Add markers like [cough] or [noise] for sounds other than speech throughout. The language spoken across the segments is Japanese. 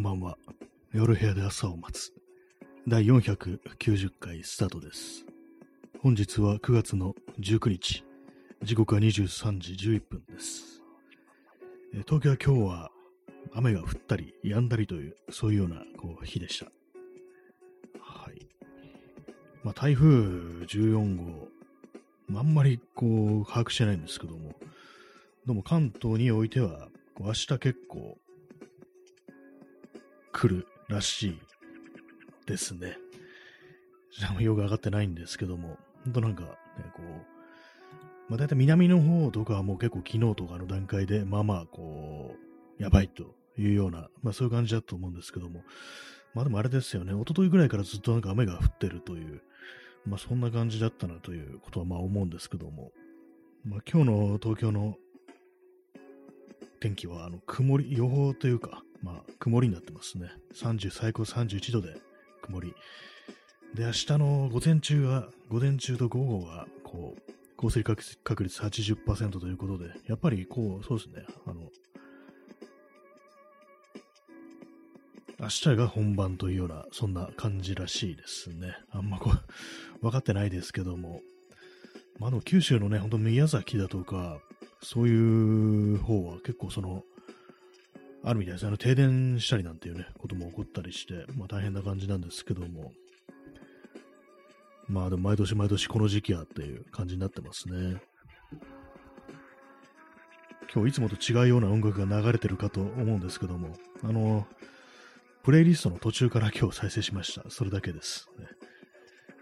んばんは。夜部屋で朝を待つ。第490回スタートです。本日は9月の19日。時刻は23時11分です。東京は今日は雨が降ったり止んだりという、そういうようなこう日でした。はい。まあ、台風14号、あんまりこう把握してないんですけども、どうも関東においては、明日結来るらしいですね。よく上がってないんですけども、ほんとなんか、ね、こう、まあ大体南の方とかはもう結構昨日とかの段階で、まあまあこう、やばいというような、まあそういう感じだと思うんですけども、まあでもあれですよね、一昨日ぐらいからずっとなんか雨が降ってるという、まあそんな感じだったなということはまあ思うんですけども、まあ今日の東京の天気はあの曇り、予報というか、まあ、曇りになってますね。30、最高31度で曇り。で、明日の午前中は、午前中と午後は、こう、降水確率80%ということで、やっぱりこう、そうですね、あの、明日が本番というような、そんな感じらしいですね。あんまこう、[laughs] 分かってないですけども、まあ、の九州のね、ほんと宮崎だとか、そういう方は結構その、あるみたいです。あの、停電したりなんていうね、ことも起こったりして、まあ大変な感じなんですけども、まあでも毎年毎年この時期やっていう感じになってますね。今日いつもと違うような音楽が流れてるかと思うんですけども、あの、プレイリストの途中から今日再生しました。それだけです。ね、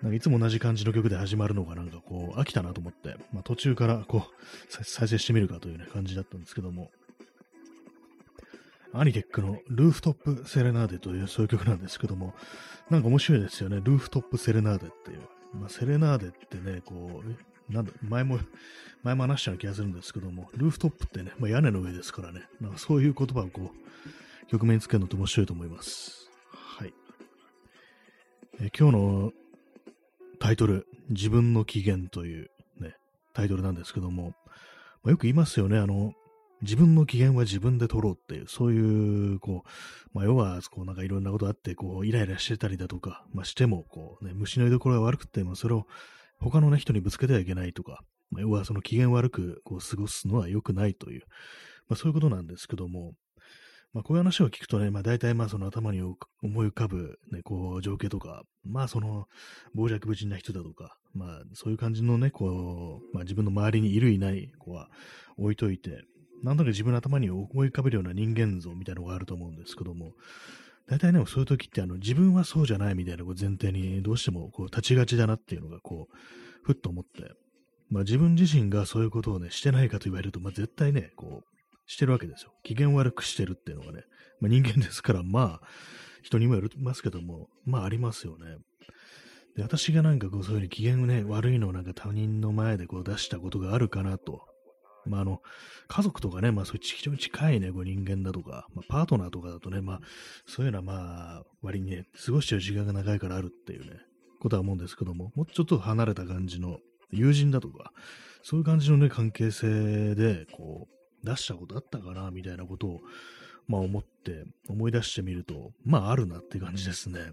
なんかいつも同じ感じの曲で始まるのがなんかこう飽きたなと思って、まあ、途中からこう再生してみるかという、ね、感じだったんですけども、アニテックのルーフトップセレナーデというそういう曲なんですけども、なんか面白いですよね。ルーフトップセレナーデっていう。まあ、セレナーデってね、こう、なんだ、前も、前も話したような気がするんですけども、ルーフトップってね、まあ、屋根の上ですからね、なんかそういう言葉をこう、曲名につけるのって面白いと思います。はい。え今日のタイトル、自分の機嫌というね、タイトルなんですけども、まあ、よく言いますよね、あの、自分の機嫌は自分で取ろうっていう、そういう、こう、まあ、要は、こう、なんかいろんなことあって、こう、イライラしてたりだとか、まあ、しても、こう、ね、虫の居所が悪くても、それを他のね、人にぶつけてはいけないとか、まあ、要は、その機嫌悪く、こう、過ごすのは良くないという、まあ、そういうことなんですけども、まあ、こういう話を聞くとね、まあ、大体、まあ、その頭に思い浮かぶ、ね、こう、情景とか、まあ、その、傍若無人な人だとか、まあ、そういう感じのね、こう、まあ、自分の周りにいるいない子は置いといて、なんとなく自分の頭に思い浮かべるような人間像みたいなのがあると思うんですけども、大体ね、そういう時ってあの自分はそうじゃないみたいな前提にどうしてもこう立ちがちだなっていうのがこう、ふっと思って、まあ自分自身がそういうことをね、してないかと言われると、まあ絶対ね、こう、してるわけですよ。機嫌悪くしてるっていうのがね、まあ人間ですから、まあ、人にもよりますけども、まあありますよね。で、私がなんかこうそういうふうに機嫌ね、悪いのをなんか他人の前でこう出したことがあるかなとまあ、あの、家族とかね、まあ、そういう非常に近いね、こう人間だとか、まあ、パートナーとかだとね、まあ、そういうのはまあ、割にね、過ごしてる時間が長いからあるっていうね、ことは思うんですけども、もうちょっと離れた感じの友人だとか、そういう感じのね、関係性で、こう、出したことあったかな、みたいなことを、まあ思って、思い出してみると、まああるなって感じですね。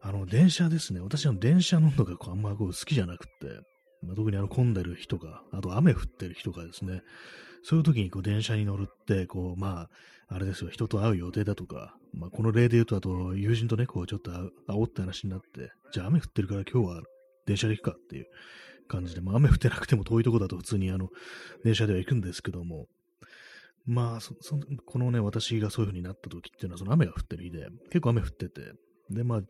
あの、電車ですね。私は電車乗るのがあんまこう好きじゃなくって、まあ、特にあの混んでる人が、あと雨降ってる人がですね、そういう時にこう電車に乗るって、こう、まあ、あれですよ、人と会う予定だとか、まあ、この例で言うと、あと、友人とね、こう、ちょっと煽って話になって、じゃあ雨降ってるから今日は電車で行くかっていう感じで、まあ、雨降ってなくても遠いとこだと普通にあの、電車では行くんですけども、まあそ、そこのね、私がそういう風になった時っていうのは、その雨が降ってる日で、結構雨降ってて、で、まあ、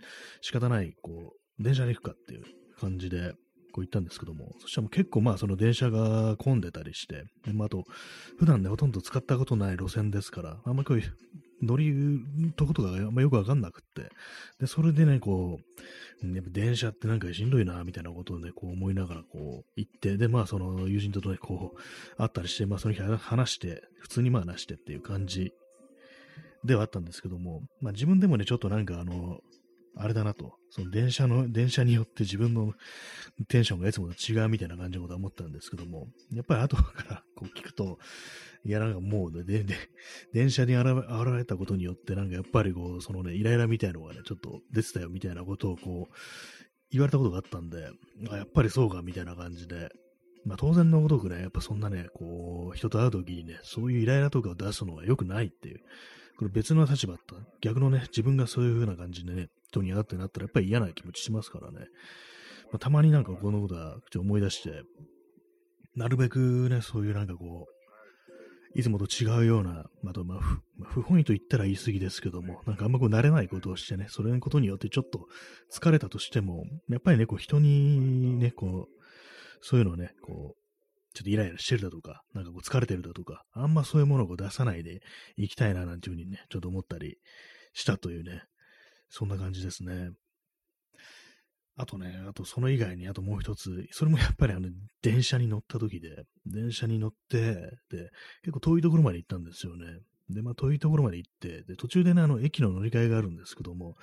仕方ない、こう、電車で行くかっていう感じで、こう行ったんですけども、そしたらもう結構まあその電車が混んでたりして、でまあ、あと、普段ね、ほとんど使ったことない路線ですから、あんまりこういう乗りとことかあんまよくわかんなくって、で、それでね、こう、ね、電車ってなんかしんどいな、みたいなことをね、こう思いながらこう行って、で、まあその友人とね、こう、会ったりして、まあその日話して、普通にまあ話してっていう感じではあったんですけども、まあ自分でもね、ちょっとなんかあの、あれだなと、その電車の、電車によって自分のテンションがいつもと違うみたいな感じのことは思ったんですけども、やっぱり後からこう聞くと、いや、なんかもうね、で、で、電車に現れたことによって、なんかやっぱりこう、そのね、イライラみたいなのがね、ちょっと出てたよみたいなことをこう、言われたことがあったんで、あ、やっぱりそうか、みたいな感じで、まあ当然のごとくね、やっぱそんなね、こう、人と会うときにね、そういうイライラとかを出すのは良くないっていう、これ別の立場だった。逆のね、自分がそういう風な感じでね、人に会ってなったらやっぱり嫌な気持ちしますからね。まあ、たまになんかこのことはちょ思い出して、なるべくね、そういうなんかこう、いつもと違うような、まあ、まあ、不本意と言ったら言い過ぎですけども、なんかあんまこう慣れないことをしてね、それのことによってちょっと疲れたとしても、やっぱりね、こう人にね、こう、そういうのをね、こう、ちょっとイライラしてるだとか、なんかこう疲れてるだとか、あんまそういうものを出さないでいきたいななんていうふうにね、ちょっと思ったりしたというね、そんな感じですね。あとね、あとその以外に、あともう一つ、それもやっぱりあの、電車に乗った時で、電車に乗って、で、結構遠いところまで行ったんですよね。で、まあ遠いところまで行って、で、途中でね、あの、駅の乗り換えがあるんですけども、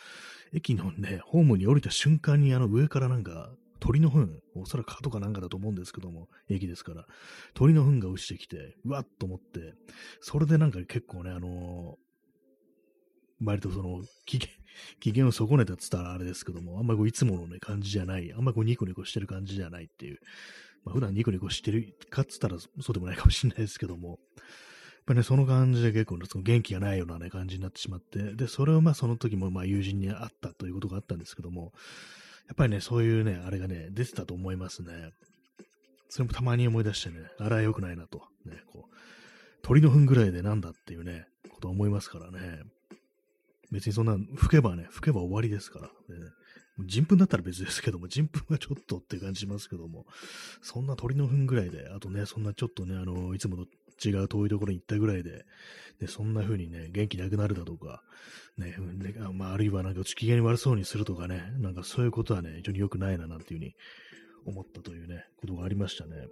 駅のね、ホームに降りた瞬間にあの、上からなんか、鳥の糞、おそらく蚊とかなんかだと思うんですけども、駅ですから、鳥の糞が落ちてきて、うわっと思って、それでなんか結構ね、あのー、割とその、機嫌、[laughs] 機嫌を損ねたって言ったらあれですけども、あんまりこういつものね、感じじゃない、あんまりこうニコニコしてる感じじゃないっていう、まあ、普段ニコニコしてるかっつったらそうでもないかもしれないですけども、やっぱね、その感じで結構、ね、その元気がないようなね、感じになってしまって、で、それをまあその時もまあ友人に会ったということがあったんですけども、やっぱりね、そういうね、あれがね、出てたと思いますね。それもたまに思い出してね、あれは良くないなと。ね、こう、鳥の糞ぐらいでなんだっていうね、ことは思いますからね。別にそんな、吹けばね、吹けば終わりですから。ね、人糞だったら別ですけども、人糞はちょっとって感じしますけども、そんな鳥の糞ぐらいで、あとね、そんなちょっとね、あの、いつもと違う遠いところに行ったぐらいで、でそんな風にね、元気なくなるだとか、ね、ねまあ、あるいはなんか機嫌悪そうにするとかね、なんかそういうことはね、非常に良くないな、なんていう風に思ったというね、ことがありましたね。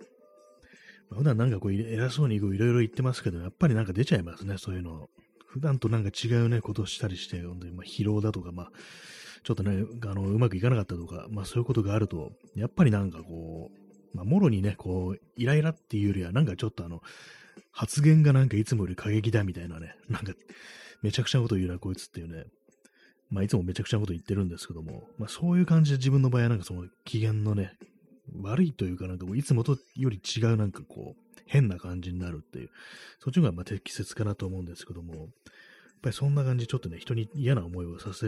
まあ、普段なんかこう、偉そうにいろいろ言ってますけど、やっぱりなんか出ちゃいますね、そういうの。普段となんか違うね、ことをしたりして、本当にま疲労だとか、まあ、ちょっとね、あの、うまくいかなかったとか、まあそういうことがあると、やっぱりなんかこう、まあ、もろにね、こう、イライラっていうよりは、なんかちょっとあの、発言がなんかいつもより過激だみたいなね、なんか、めちゃくちゃなこと言うな、こいつっていうね、まあ、いつもめちゃくちゃなこと言ってるんですけども、まあ、そういう感じで自分の場合はなんかその機嫌のね、悪いというかなんかいつもとより違うなんかこう、変な感じになるっていう、そっちの方がま適切かなと思うんですけども、やっぱりそんな感じちょっとね、人に嫌な思いをさせ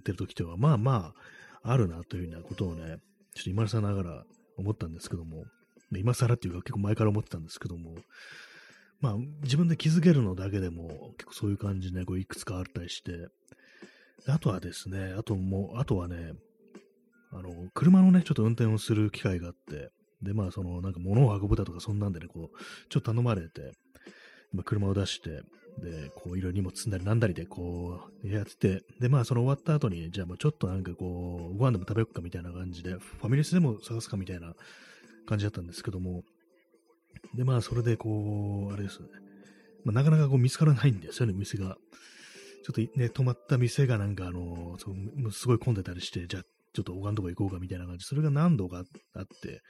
てる時っては、まあまあ、あるなというようなことをね、ちょっと今更ながら思ったんですけども、今更っていうか結構前から思ってたんですけども、まあ、自分で気づけるのだけでも、結構そういう感じで、ね、こういくつかあったりして、あとはですね、あともう、あとはね、あの、車のね、ちょっと運転をする機会があって、で、まあ、その、なんか物を運ぶだとか、そんなんでね、こう、ちょっと頼まれて、まあ、車を出して、で、こう、いろいろ荷物積んだりなんだりで、こう、やってて、で、まあ、その終わった後に、じゃあ、もうちょっとなんかこう、ご飯でも食べよっかみたいな感じで、ファミレスでも探すかみたいな感じだったんですけども、で、まあ、それで、こう、あれですね。まあ、なかなかこう見つからないんですよね、店が。ちょっとね、泊まった店がなんか、あの、そうすごい混んでたりして、じゃあ、ちょっと他のとこ行こうかみたいな感じ、それが何度かあって、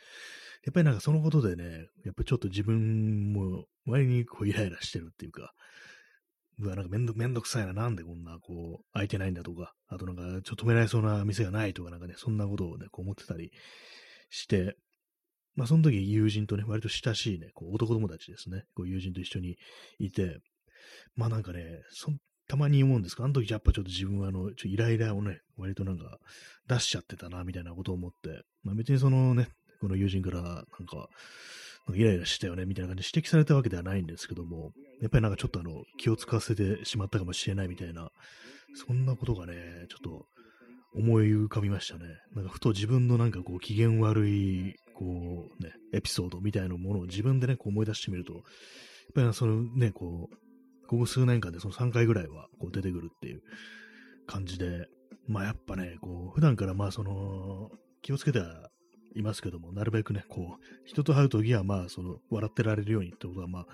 やっぱりなんかそのことでね、やっぱちょっと自分も割にこうイライラしてるっていうか、うわ、なんかめんどめんどくさいな、なんでこんなこう空いてないんだとか、あとなんかちょっと止められそうな店がないとかなんかね、そんなことをね、こう思ってたりして、まあ、その時友人とね、割と親しいね、こう男友達ですね、こう友人と一緒にいて、まあなんかね、そたまに思うんですが、あの時やっぱちょっと自分はあの、ちょイライラをね、割となんか出しちゃってたな、みたいなことを思って、まあ別にそのね、この友人からなんか、イライラしたよね、みたいな感じで指摘されたわけではないんですけども、やっぱりなんかちょっとあの、気を使わせてしまったかもしれないみたいな、そんなことがね、ちょっと思い浮かびましたね。なんかふと自分のなんかこう機嫌悪いこうね、エピソードみたいなものを自分でね、こう思い出してみると、やっぱりそのね、こう、ここ数年間でその3回ぐらいはこう出てくるっていう感じで、まあやっぱね、こう、普段からまあその、気をつけてはいますけども、なるべくね、こう、人と会うときはまあその、笑ってられるようにってことはまあ、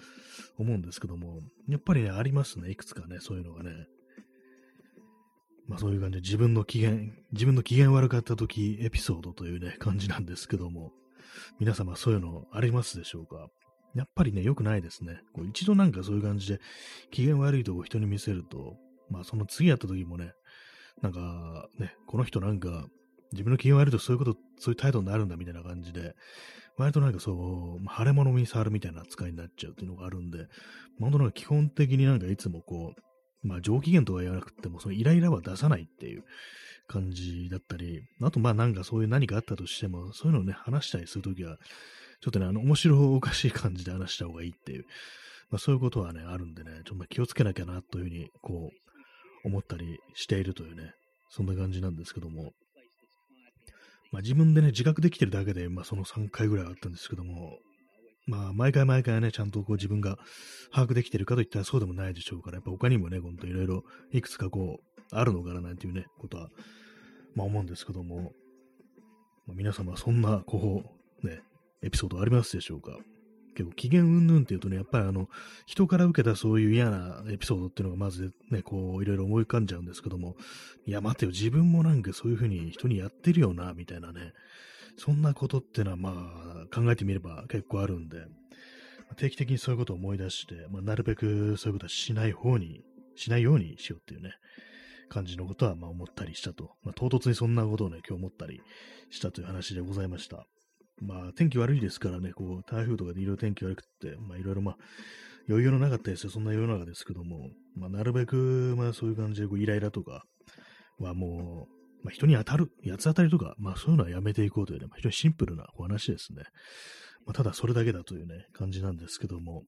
思うんですけども、やっぱりね、ありますね、いくつかね、そういうのがね。まあそういう感じで自分の機嫌、自分の機嫌悪かった時エピソードというね、感じなんですけども、皆様そういうのありますでしょうか？やっぱりね、良くないですね。こう一度なんかそういう感じで機嫌悪いとこ人に見せると、まあその次やった時もね、なんかね、この人なんか自分の機嫌悪いとそういうこと、そういう態度になるんだみたいな感じで、割となんかそう、腫れ物に触るみたいな扱いになっちゃうっていうのがあるんで、本当なんか基本的になんかいつもこう、まあ上機嫌とは言わなくても、そのイライラは出さないっていう感じだったり、あとまあなんかそういう何かあったとしても、そういうのをね、話したりするときは、ちょっとね、あの、面白おかしい感じで話した方がいいっていう、まあそういうことはね、あるんでね、ちょっと気をつけなきゃなというふうに、こう、思ったりしているというね、そんな感じなんですけども、まあ自分でね、自覚できてるだけで、まあその3回ぐらいあったんですけども、まあ、毎回毎回ね、ちゃんとこう自分が把握できてるかといったらそうでもないでしょうから、やっぱ他にもね、ほんといろいろいくつかこう、あるのかななんていうね、ことは、まあ思うんですけども、ま、皆様そんな、こう、ね、エピソードありますでしょうか？結構機嫌うんぬんっていうとね、やっぱりあの、人から受けたそういう嫌なエピソードっていうのがまずね、こう、いろいろ思い浮かんじゃうんですけども、いや、待てよ、自分もなんかそういうふうに人にやってるよな、みたいなね、そんなことってのはまあ考えてみれば結構あるんで、定期的にそういうことを思い出して、まあ、なるべくそういうことはしない方に、しないようにしようっていうね、感じのことはまあ思ったりしたと。まあ、唐突にそんなことをね、今日思ったりしたという話でございました。まあ、天気悪いですからね、こう、台風とかでいろいろ天気悪くって、まあ、いろいろまあ、余裕のなかったですよ。そんな世の中ですけども、まあ、なるべく、まあ、そういう感じで、こう、イライラとかはもう、まあ、人に当たる、八つ当たりとか、まあそういうのはやめていこうというね、まあ、非常にシンプルなお話ですね。まあ、ただそれだけだというね、感じなんですけども。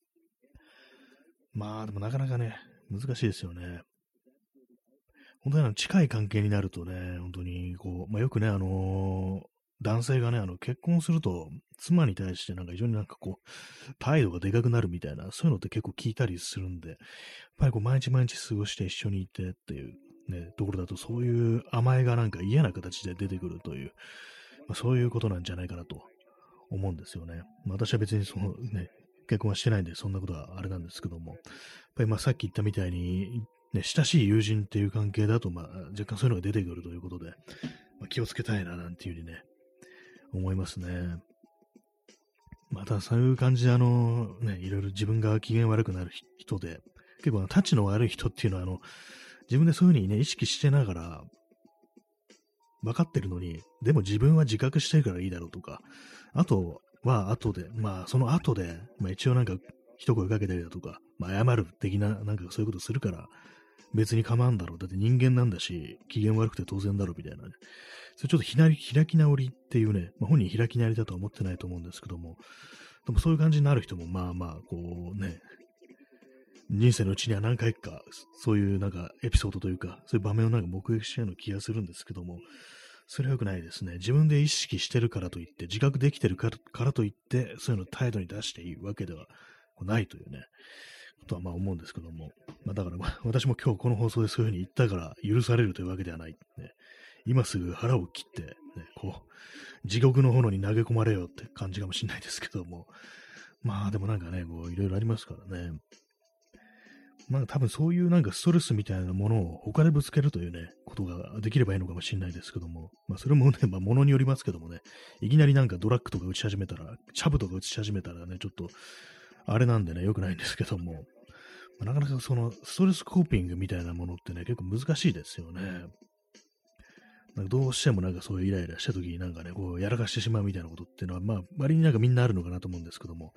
まあでもなかなかね、難しいですよね。本当に近い関係になるとね、本当にこう、まあよくね、あの、男性がね、あの、結婚すると、妻に対してなんか非常になんかこう、態度がでかくなるみたいな、そういうのって結構聞いたりするんで、やっぱりこう、毎日毎日過ごして一緒にいてっていう、ね、ところだとそういう甘えがなんか嫌な形で出てくるという、まあ、そういうことなんじゃないかなと思うんですよね。まあ、私は別にそのね、結婚はしてないんで、そんなことはあれなんですけども、やっぱりまあさっき言ったみたいに、ね、親しい友人っていう関係だと、まあ、若干そういうのが出てくるということで、まあ、気をつけたいな、なんていうふうにね、思いますね。またそういう感じで、あの、ね、いろいろ自分が機嫌悪くなる人で、結構、タッチの悪い人っていうのは、あの、自分でそういうふうにね、意識してながら、分かってるのに、でも自分は自覚してるからいいだろうとか、あとは後で、まあその後で、まあ一応なんか一声かけたりだとか、まあ謝る的な、なんかそういうことするから、別に構わんだろう。だって人間なんだし、機嫌悪くて当然だろうみたいなね。それちょっとひな開き直りっていうね、まあ、本人開き直りだとは思ってないと思うんですけども、でもそういう感じになる人もまあまあ、こうね、人生のうちには何回か、そういうなんかエピソードというか、そういう場面をなんか目撃したような気がするんですけども、それは良くないですね。自分で意識してるからといって、自覚できてるからといって、そういうのを態度に出していいわけではないというね、とはまあ思うんですけども、まあだから [laughs] 私も今日この放送でそういうふうに言ったから許されるというわけではない。ね、今すぐ腹を切って、ね、こう、地獄の炎に投げ込まれよって感じかもしれないですけども、まあでもなんかね、こういろいろありますからね。なんか多分そういうなんかストレスみたいなものを他でぶつけるというね、ことができればいいのかもしれないですけども、まあそれもね、まあものによりますけどもね、いきなりなんかドラッグとか打ち始めたら、チャブとか打ち始めたらね、ちょっと、あれなんでね、良くないんですけども、ま、なかなかそのストレスコーピングみたいなものってね、結構難しいですよね。なんかどうしてもなんかそういうイライラした時になんかね、こうやらかしてしまうみたいなことっていうのは、まあ割になんかみんなあるのかなと思うんですけども、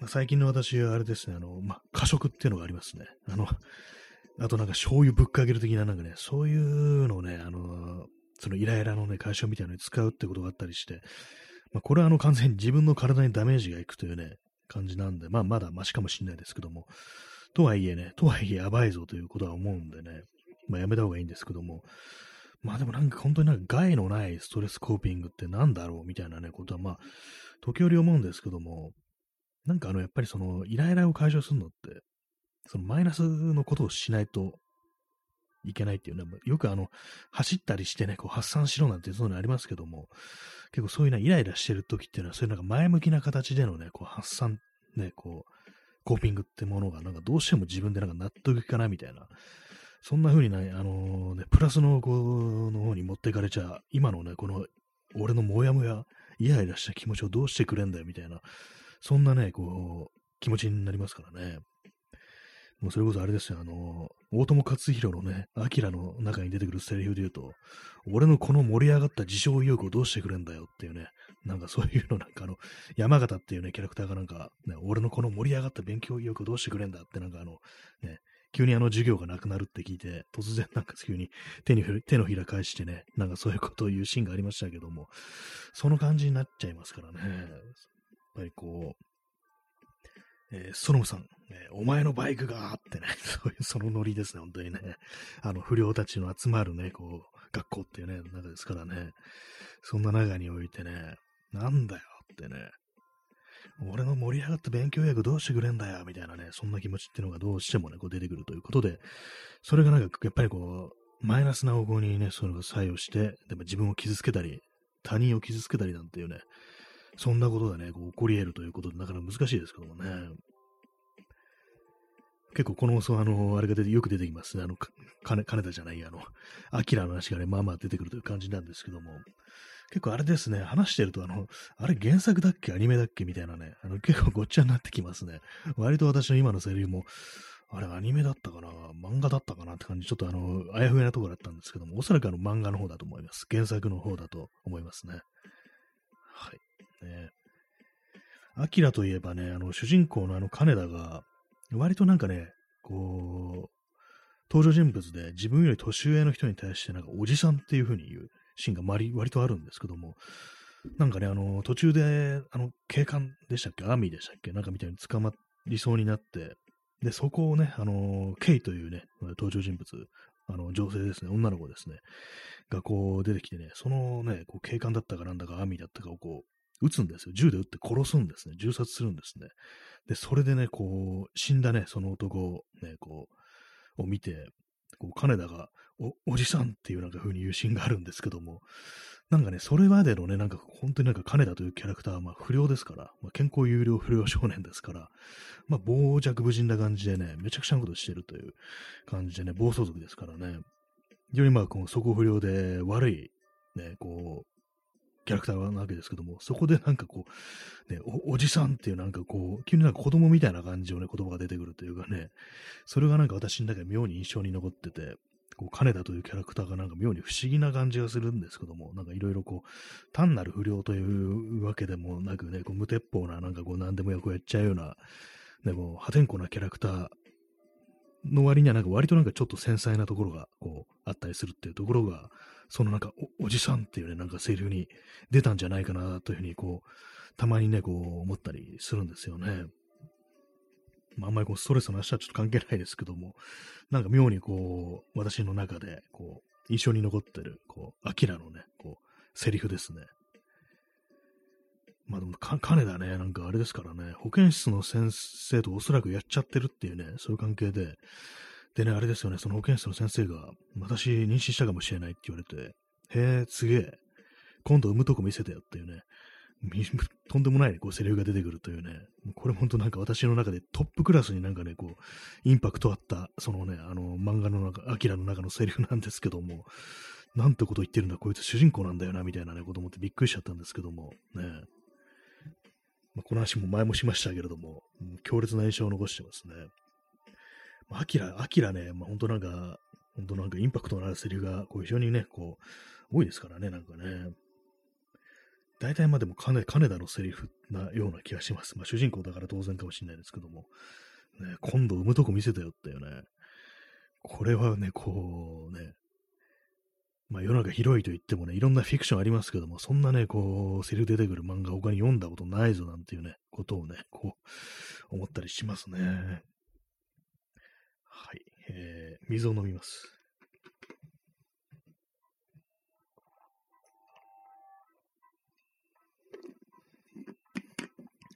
まあ、最近の私はあれですね、あの、まあ、過食っていうのがありますね。あの、あとなんか醤油ぶっかける的ななんかね、そういうのをね、あの、そのイライラのね、解消みたいなのに使うってことがあったりして、まあ、これはあの完全に自分の体にダメージがいくというね、感じなんで、まあまだマシかもしれないですけども、とはいえね、とはいえやばいぞということは思うんでね、まあやめた方がいいんですけども、まあでもなんか本当になんか害のないストレスコーピングってなんだろうみたいなね、ことはまあ、時折思うんですけども、なんかあの、やっぱりその、イライラを解消するのって、そのマイナスのことをしないといけないっていうね、よくあの、走ったりしてね、こう発散しろなんてそういうのありますけども、結構そういうなイライラしてる時っていうのは、そういうなんか前向きな形でのね、こう発散、ね、こう、コーピングってものがなんかどうしても自分でなんか納得いかないみたいなそんな風にね、あのね、プラスのこの方に持っていかれちゃ、今のね、この、俺のモヤモヤ、イライラした気持ちをどうしてくれんだよ、みたいな、そんなね、こう、気持ちになりますからね。もうそれこそあれですよ、あの、大友克弘のね、アキラの中に出てくるセリフで言うと、俺のこの盛り上がった自称意欲をどうしてくれんだよっていうね、なんかそういうのなんかあの、山形っていうね、キャラクターがなんか、ね、俺のこの盛り上がった勉強意欲をどうしてくれんだってなんかあの、ね、急にあの授業がなくなるって聞いて、突然なんか急に手に手のひら返してね、なんかそういうことを言うシーンがありましたけども、その感じになっちゃいますからね。やっぱりこう、えー、ソノムさん、えー、お前のバイクがってね、[laughs] そういうそのノリですね、本当にね。あの、不良たちの集まるね、こう、学校っていうね、中ですからね。そんな中においてね、なんだよってね、俺の盛り上がった勉強役どうしてくれんだよ、みたいなね、そんな気持ちっていうのがどうしてもね、こう出てくるということで、それがなんか、やっぱりこう、マイナスな方向にね、そういうのが作用して、でも自分を傷つけたり、他人を傷つけたりなんていうね、そんなことがね、こう起こり得るということで、なかなか難しいですけどもね。結構この放送、あの、あれが出て、よく出てきますね。あの、金、金田じゃない、あの、アキラの話がね、まあまあ出てくるという感じなんですけども、結構あれですね、話してると、あの、あれ原作だっけ？アニメだっけ？みたいなね、あの、結構ごっちゃになってきますね。割と私の今のセリフも、あれアニメだったかな？漫画だったかなって感じ、ちょっとあの、あやふやなところだったんですけども、おそらくあの漫画の方だと思います。原作の方だと思いますね。ね。アキラといえばね、あの、主人公のあの金田が、割となんかね、こう、登場人物で自分より年上の人に対してなんかおじさんっていう風に言うシーンが割割とあるんですけども、なんかね、あの、途中で、あの、警官でしたっけアーミーでしたっけなんかみたいに捕まりそうになって、で、そこをね、あの、ケイというね、登場人物、あの、女性ですね、女の子ですね、がこう出てきてね、そのね、こう警官だったかなんだかアーミーだったかをこう、撃つんですよ。銃で撃って殺すんですね。銃殺するんですね。で、それでね、こう、死んだね、その男をね、こう、を見て、こう、金田が、お、おじさんっていうなんか風に言うシーンがあるんですけども、なんかね、それまでのね、なんか本当になんか金田というキャラクターはまあ不良ですから、まあ、健康有料不良少年ですから、まあ傍若無人な感じでね、めちゃくちゃなことしてるという感じでね、暴走族ですからね、非常にまあこの底不良で悪い、ね、こう、キャラクターなわけですけども、そこでなんかこう、ね、おじさんっていうなんかこう、急になんか子供みたいな感じのね、言葉が出てくるというかね、それがなんか私の中で妙に印象に残ってて、こう、金田というキャラクターがなんか妙に不思議な感じがするんですけども、なんかいろいろこう、単なる不良というわけでもなくね、こう無鉄砲ななんかこう何でも役をやっちゃうような、ね、こう破天荒なキャラクターの割にはなんか割となんかちょっと繊細なところがこうあったりするっていうところが、そのなんかおじさんっていうね、なんかセリフに出たんじゃないかなというふうにこう、たまにね、こう思ったりするんですよね。まあ、あんまりこうストレスの話はちょっと関係ないですけども、なんか妙にこう、私の中で、こう、印象に残ってる、こう、アキラのね、こう、セリフですね。まあでも、金田ね、なんかあれですからね、保健室の先生とおそらくやっちゃってるっていうね、そういう関係で、でね、あれですよね、その保健室の先生が、私妊娠したかもしれないって言われて、へえ、すげえ、今度産むとこ見せてよっていうね、[laughs] とんでもない、ね、こうセリフが出てくるというね、これ本当なんか私の中でトップクラスになんかね、こう、インパクトあった、そのね、あの、漫画の中、アキラの中のセリフなんですけども、なんてこと言ってるんだ、こいつ主人公なんだよな、みたいなね、こと思ってびっくりしちゃったんですけども、ね。まあ、この話も前もしましたけれども、強烈な印象を残してますね。アキラ、アキラね、まあ、本当なんか、本当なんかインパクトのあるセリフが、こう非常にね、こう、多いですからね、なんかね。大体まあでも金金田のセリフなような気がします。まあ主人公だから当然かもしれないですけども、ね、今度産むとこ見せてよってよね。これはね、こうね、まあ世の中広いと言ってもね、いろんなフィクションありますけども、そんなね、こう、セリフ出てくる漫画他に読んだことないぞなんていうね、ことをね、こう、思ったりしますね。はい。えー、水を飲みます。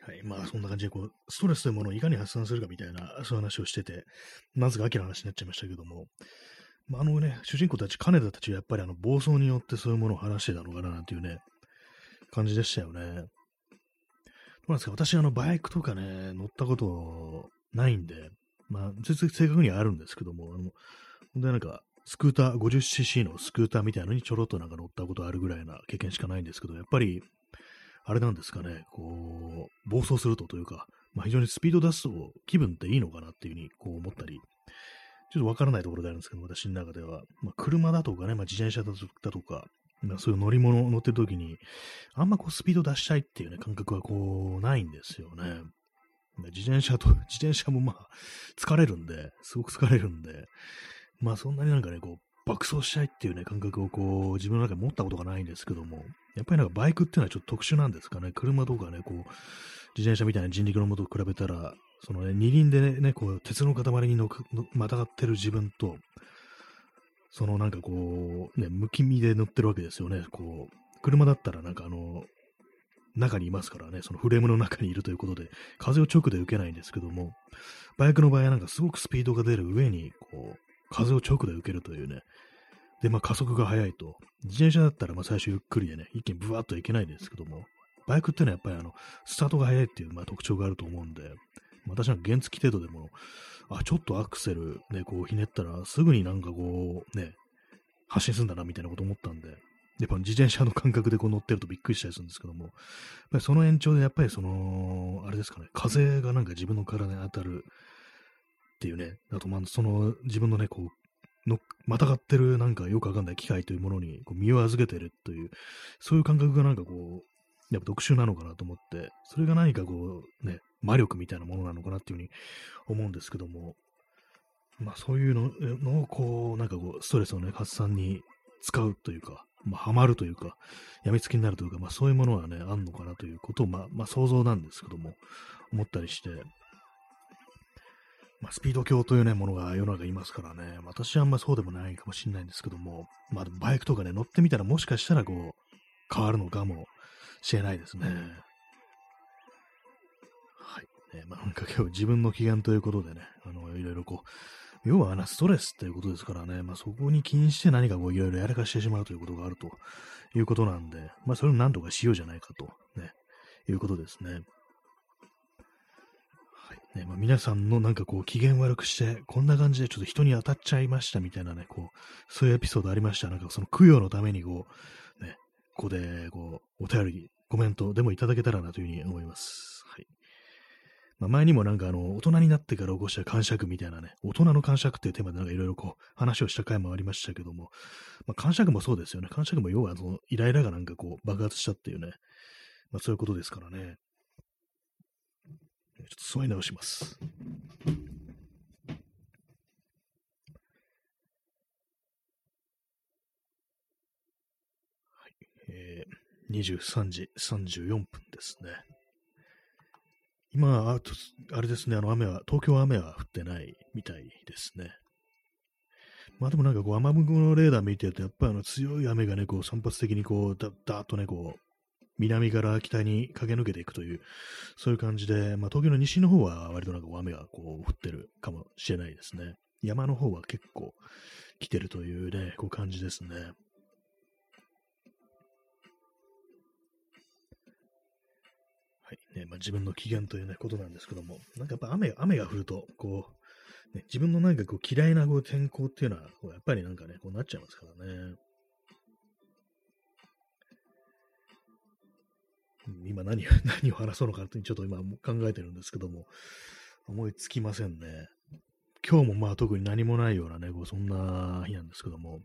はいまあそんな感じでこう、ストレスというものをいかに発散するかみたいな、そういう話をしてて、まずが秋の話になっちゃいましたけども、まあ、あのね、主人公たち、金田たちはやっぱりあの暴走によってそういうものを話してたのかななんていうね、感じでしたよね。どうなんですか？私、あの、バイクとかね、乗ったことないんで、まあ、全然正確にはあるんですけども、あので、なんか、スクーター、50cc のスクーターみたいなのにちょろっとなんか乗ったことあるぐらいな経験しかないんですけど、やっぱり、あれなんですかね、こう、暴走するとというか、まあ、非常にスピード出すと気分っていいのかなっていうふうにこう思ったり、ちょっとわからないところであるんですけど、私の中では。まあ、車だとかね、まあ、自転車だとか、まあ、そういう乗り物乗ってる時に、あんまこうスピード出したいっていうね、感覚はこう、ないんですよね。ね自転車と、[laughs] 自転車もまあ、疲れるんで、すごく疲れるんで、まあそんなになんかね、こう、爆走したいっていうね、感覚をこう、自分の中で持ったことがないんですけども、やっぱりなんかバイクっていうのはちょっと特殊なんですかね。車とかね、こう、自転車みたいな人力のもと比べたら、そのね、二輪でね、こう、鉄の塊にのまたがってる自分と、そのなんかこう、ね、むき身で乗ってるわけですよね。こう、車だったらなんかあの、中にいますからね、そのフレームの中にいるということで、風を直で受けないんですけども、バイクの場合はなんかすごくスピードが出る上に、こう、風を直で受けるというね。で、まあ加速が速いと。自転車だったらまあ最初ゆっくりでね、一気にブワーッといけないんですけども、バイクっていうのはやっぱりあの、スタートが速いっていうまあ特徴があると思うんで、私は原付程度でも、あ、ちょっとアクセルね、こうひねったらすぐになんかこう、ね、発進するんだなみたいなこと思ったんで、やっぱ自転車の感覚でこう乗ってるとびっくりしたりするんですけども、やっぱりその延長でやっぱりその、あれですかね、風がなんか自分の体に当たるっていうね、あとまあその自分のね、こう、の、またがってるなんかよくわかんない機械というものにこう身を預けてるという、そういう感覚がなんかこう、やっぱ特殊なのかなと思って、それが何かこう、ね、魔力みたいなものなのかなっていうふうに思うんですけども、まあそういうのの、こう、なんかこう、ストレスをね、発散に使うというか、まあ、ハマるというか、病みつきになるというか、まあそういうものはね、あんのかなということを、まあ、まあ想像なんですけども、思ったりして、まあ、スピード強というね、ものが世の中いますからね、私はあんまそうでもないかもしれないんですけども、まあ、バイクとかね、乗ってみたらもしかしたらこう、変わるのかもしれないですね。はい。ね、まあ、なんか今日自分の機嫌ということでね、あの、いろいろこう、要はなストレスっていうことですからね、まあ、そこに気にして何かこういろいろやらかしてしまうということがあると。いうことなんで、まあ、それを何とかしようじゃないかと、ね、いうことですね。はい。ね、まあ、皆さんのなんかこう機嫌悪くして、こんな感じでちょっと人に当たっちゃいましたみたいなね、こう、そういうエピソードありました。なんかその供養のためにこう、ね、ここでこう、お便り、コメントでもいただけたらなというふうに思います。まあ、前にもなんかあの、大人になってから起こした感触みたいなね、大人の感触っていうテーマでなんかいろいろこう、話をした回もありましたけども、まあ、感触もそうですよね。感触も要はその、イライラがなんかこう、爆発したっていうね、まあそういうことですからね。ちょっと座り直します。はい。えー、23時34分ですね。今、ああれですね、あの雨は、東京は雨は降ってないみたいですね。まあでもなんかこう雨雲のレーダー見てると、やっぱりあの強い雨がね、こう散発的にこう、だ、っとね、こう、南から北に駆け抜けていくという、そういう感じで、まあ、東京の西の方は割となんか雨がこう降ってるかもしれないですね。山の方は結構来てるというね、こう感じですね。はいねまあ、自分の機嫌という、ね、ことなんですけども、なんかやっぱ雨雨が降ると、こう、ね、自分のなんかこう嫌いなこう天候っていうのは、やっぱりなんかね、こうなっちゃいますからね。今何 [laughs] 何を話そうのかってちょっと今考えてるんですけども、思いつきませんね。今日もまあ特に何もないようなね、こうそんな日なんですけども、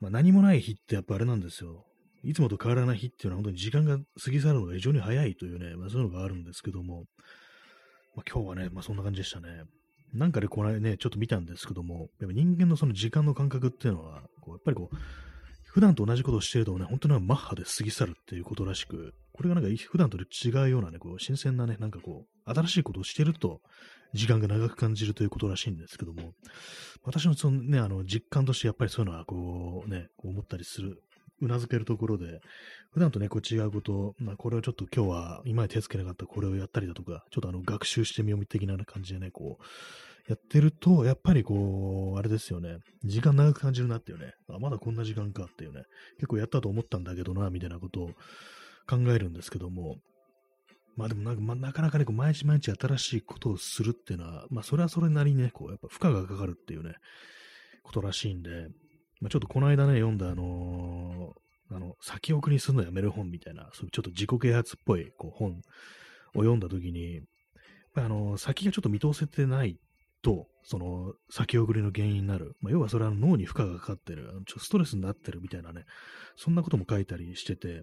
まあ、何もない日ってやっぱあれなんですよ。いつもと変わらない日っていうのは本当に時間が過ぎ去るのが非常に早いというね、まあ、そういうのがあるんですけども、まあ、今日はね、まあそんな感じでしたね。なんかでこのね、ちょっと見たんですけども、やっぱ人間のその時間の感覚っていうのは、こうやっぱりこう、普段と同じことをしているとね、本当にマッハで過ぎ去るっていうことらしく、これがなんか普段と違うようなね、こう、新鮮なね、なんかこう、新しいことをしていると、時間が長く感じるということらしいんですけども、私のそのね、あの、実感としてやっぱりそういうのは、こう、ね、こう思ったりする、うなずけるところで、普段とね、こう違うこと、まあ、これをちょっと今日は、今まで手つけなかったこれをやったりだとか、ちょっとあの、学習してみよう的な感じでね、こう、やってると、やっぱりこう、あれですよね。時間長く感じるなっていうね。あ、まだこんな時間かっていうね。結構やったと思ったんだけどな、みたいなことを考えるんですけども。まあでもなんか、まあ、なかなかね、こう毎日毎日新しいことをするっていうのは、まあそれはそれなりにね、こう、やっぱ負荷がかかるっていうね、ことらしいんで、まあ、ちょっとこの間ね、読んだあのー、あの、先送りするのやめる本みたいな、そういうちょっと自己啓発っぽいこう本を読んだときに、あのー、先がちょっと見通せてないと、その先送りの原因になる。まあ、要はそれは脳に負荷がかかってる、ちょストレスになってるみたいなね、そんなことも書いたりしてて、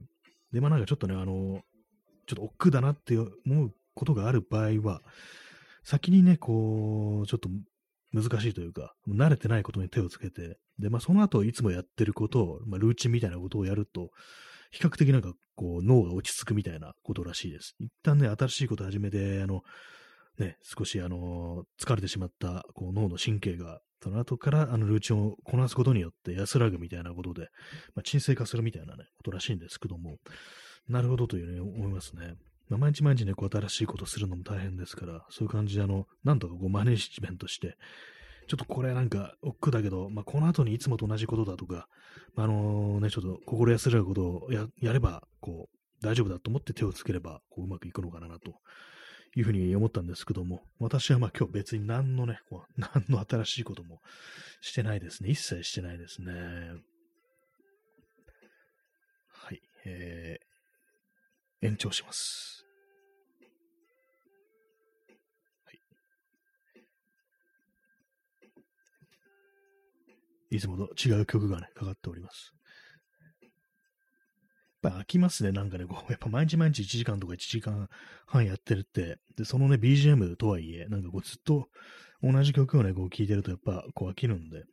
で、まあなんかちょっとね、あの、ちょっと億劫だなって思うことがある場合は、先にね、こう、ちょっと難しいというか、慣れてないことに手をつけて、で、まあその後いつもやってることを、まあルーチンみたいなことをやると、比較的なんかこう脳が落ち着くみたいなことらしいです。一旦ね、新しいこと始めて、あの、ね、少しあの、疲れてしまったこう脳の神経が、その後からあのルーチンをこなすことによって安らぐみたいなことで、まあ、沈静化するみたいなね、ことらしいんですけども、なるほどというふうに思いますね。まあ、毎日毎日ね、こう新しいことするのも大変ですから、そういう感じであの、なんとかこうマネジメントして、ちょっとこれなんか億劫だけど、まあ、この後にいつもと同じことだとか、まあ、あのね、ちょっと心安らぐことをやれば、こう、大丈夫だと思って手をつければ、こう、うまくいくのかなというふうに思ったんですけども、私はまあ今日別に何のね、こう [laughs] 何の新しいこともしてないですね。一切してないですね。はい、えー、延長します。いつもと違う曲がね、かかっております。ぱ飽きますね。なんかね、こう、やっぱ毎日毎日1時間とか1時間半やってるって、で、そのね、BGM とはいえ、なんかこう、ずっと同じ曲をね、こう聴いてるとやっぱこう飽きるんで、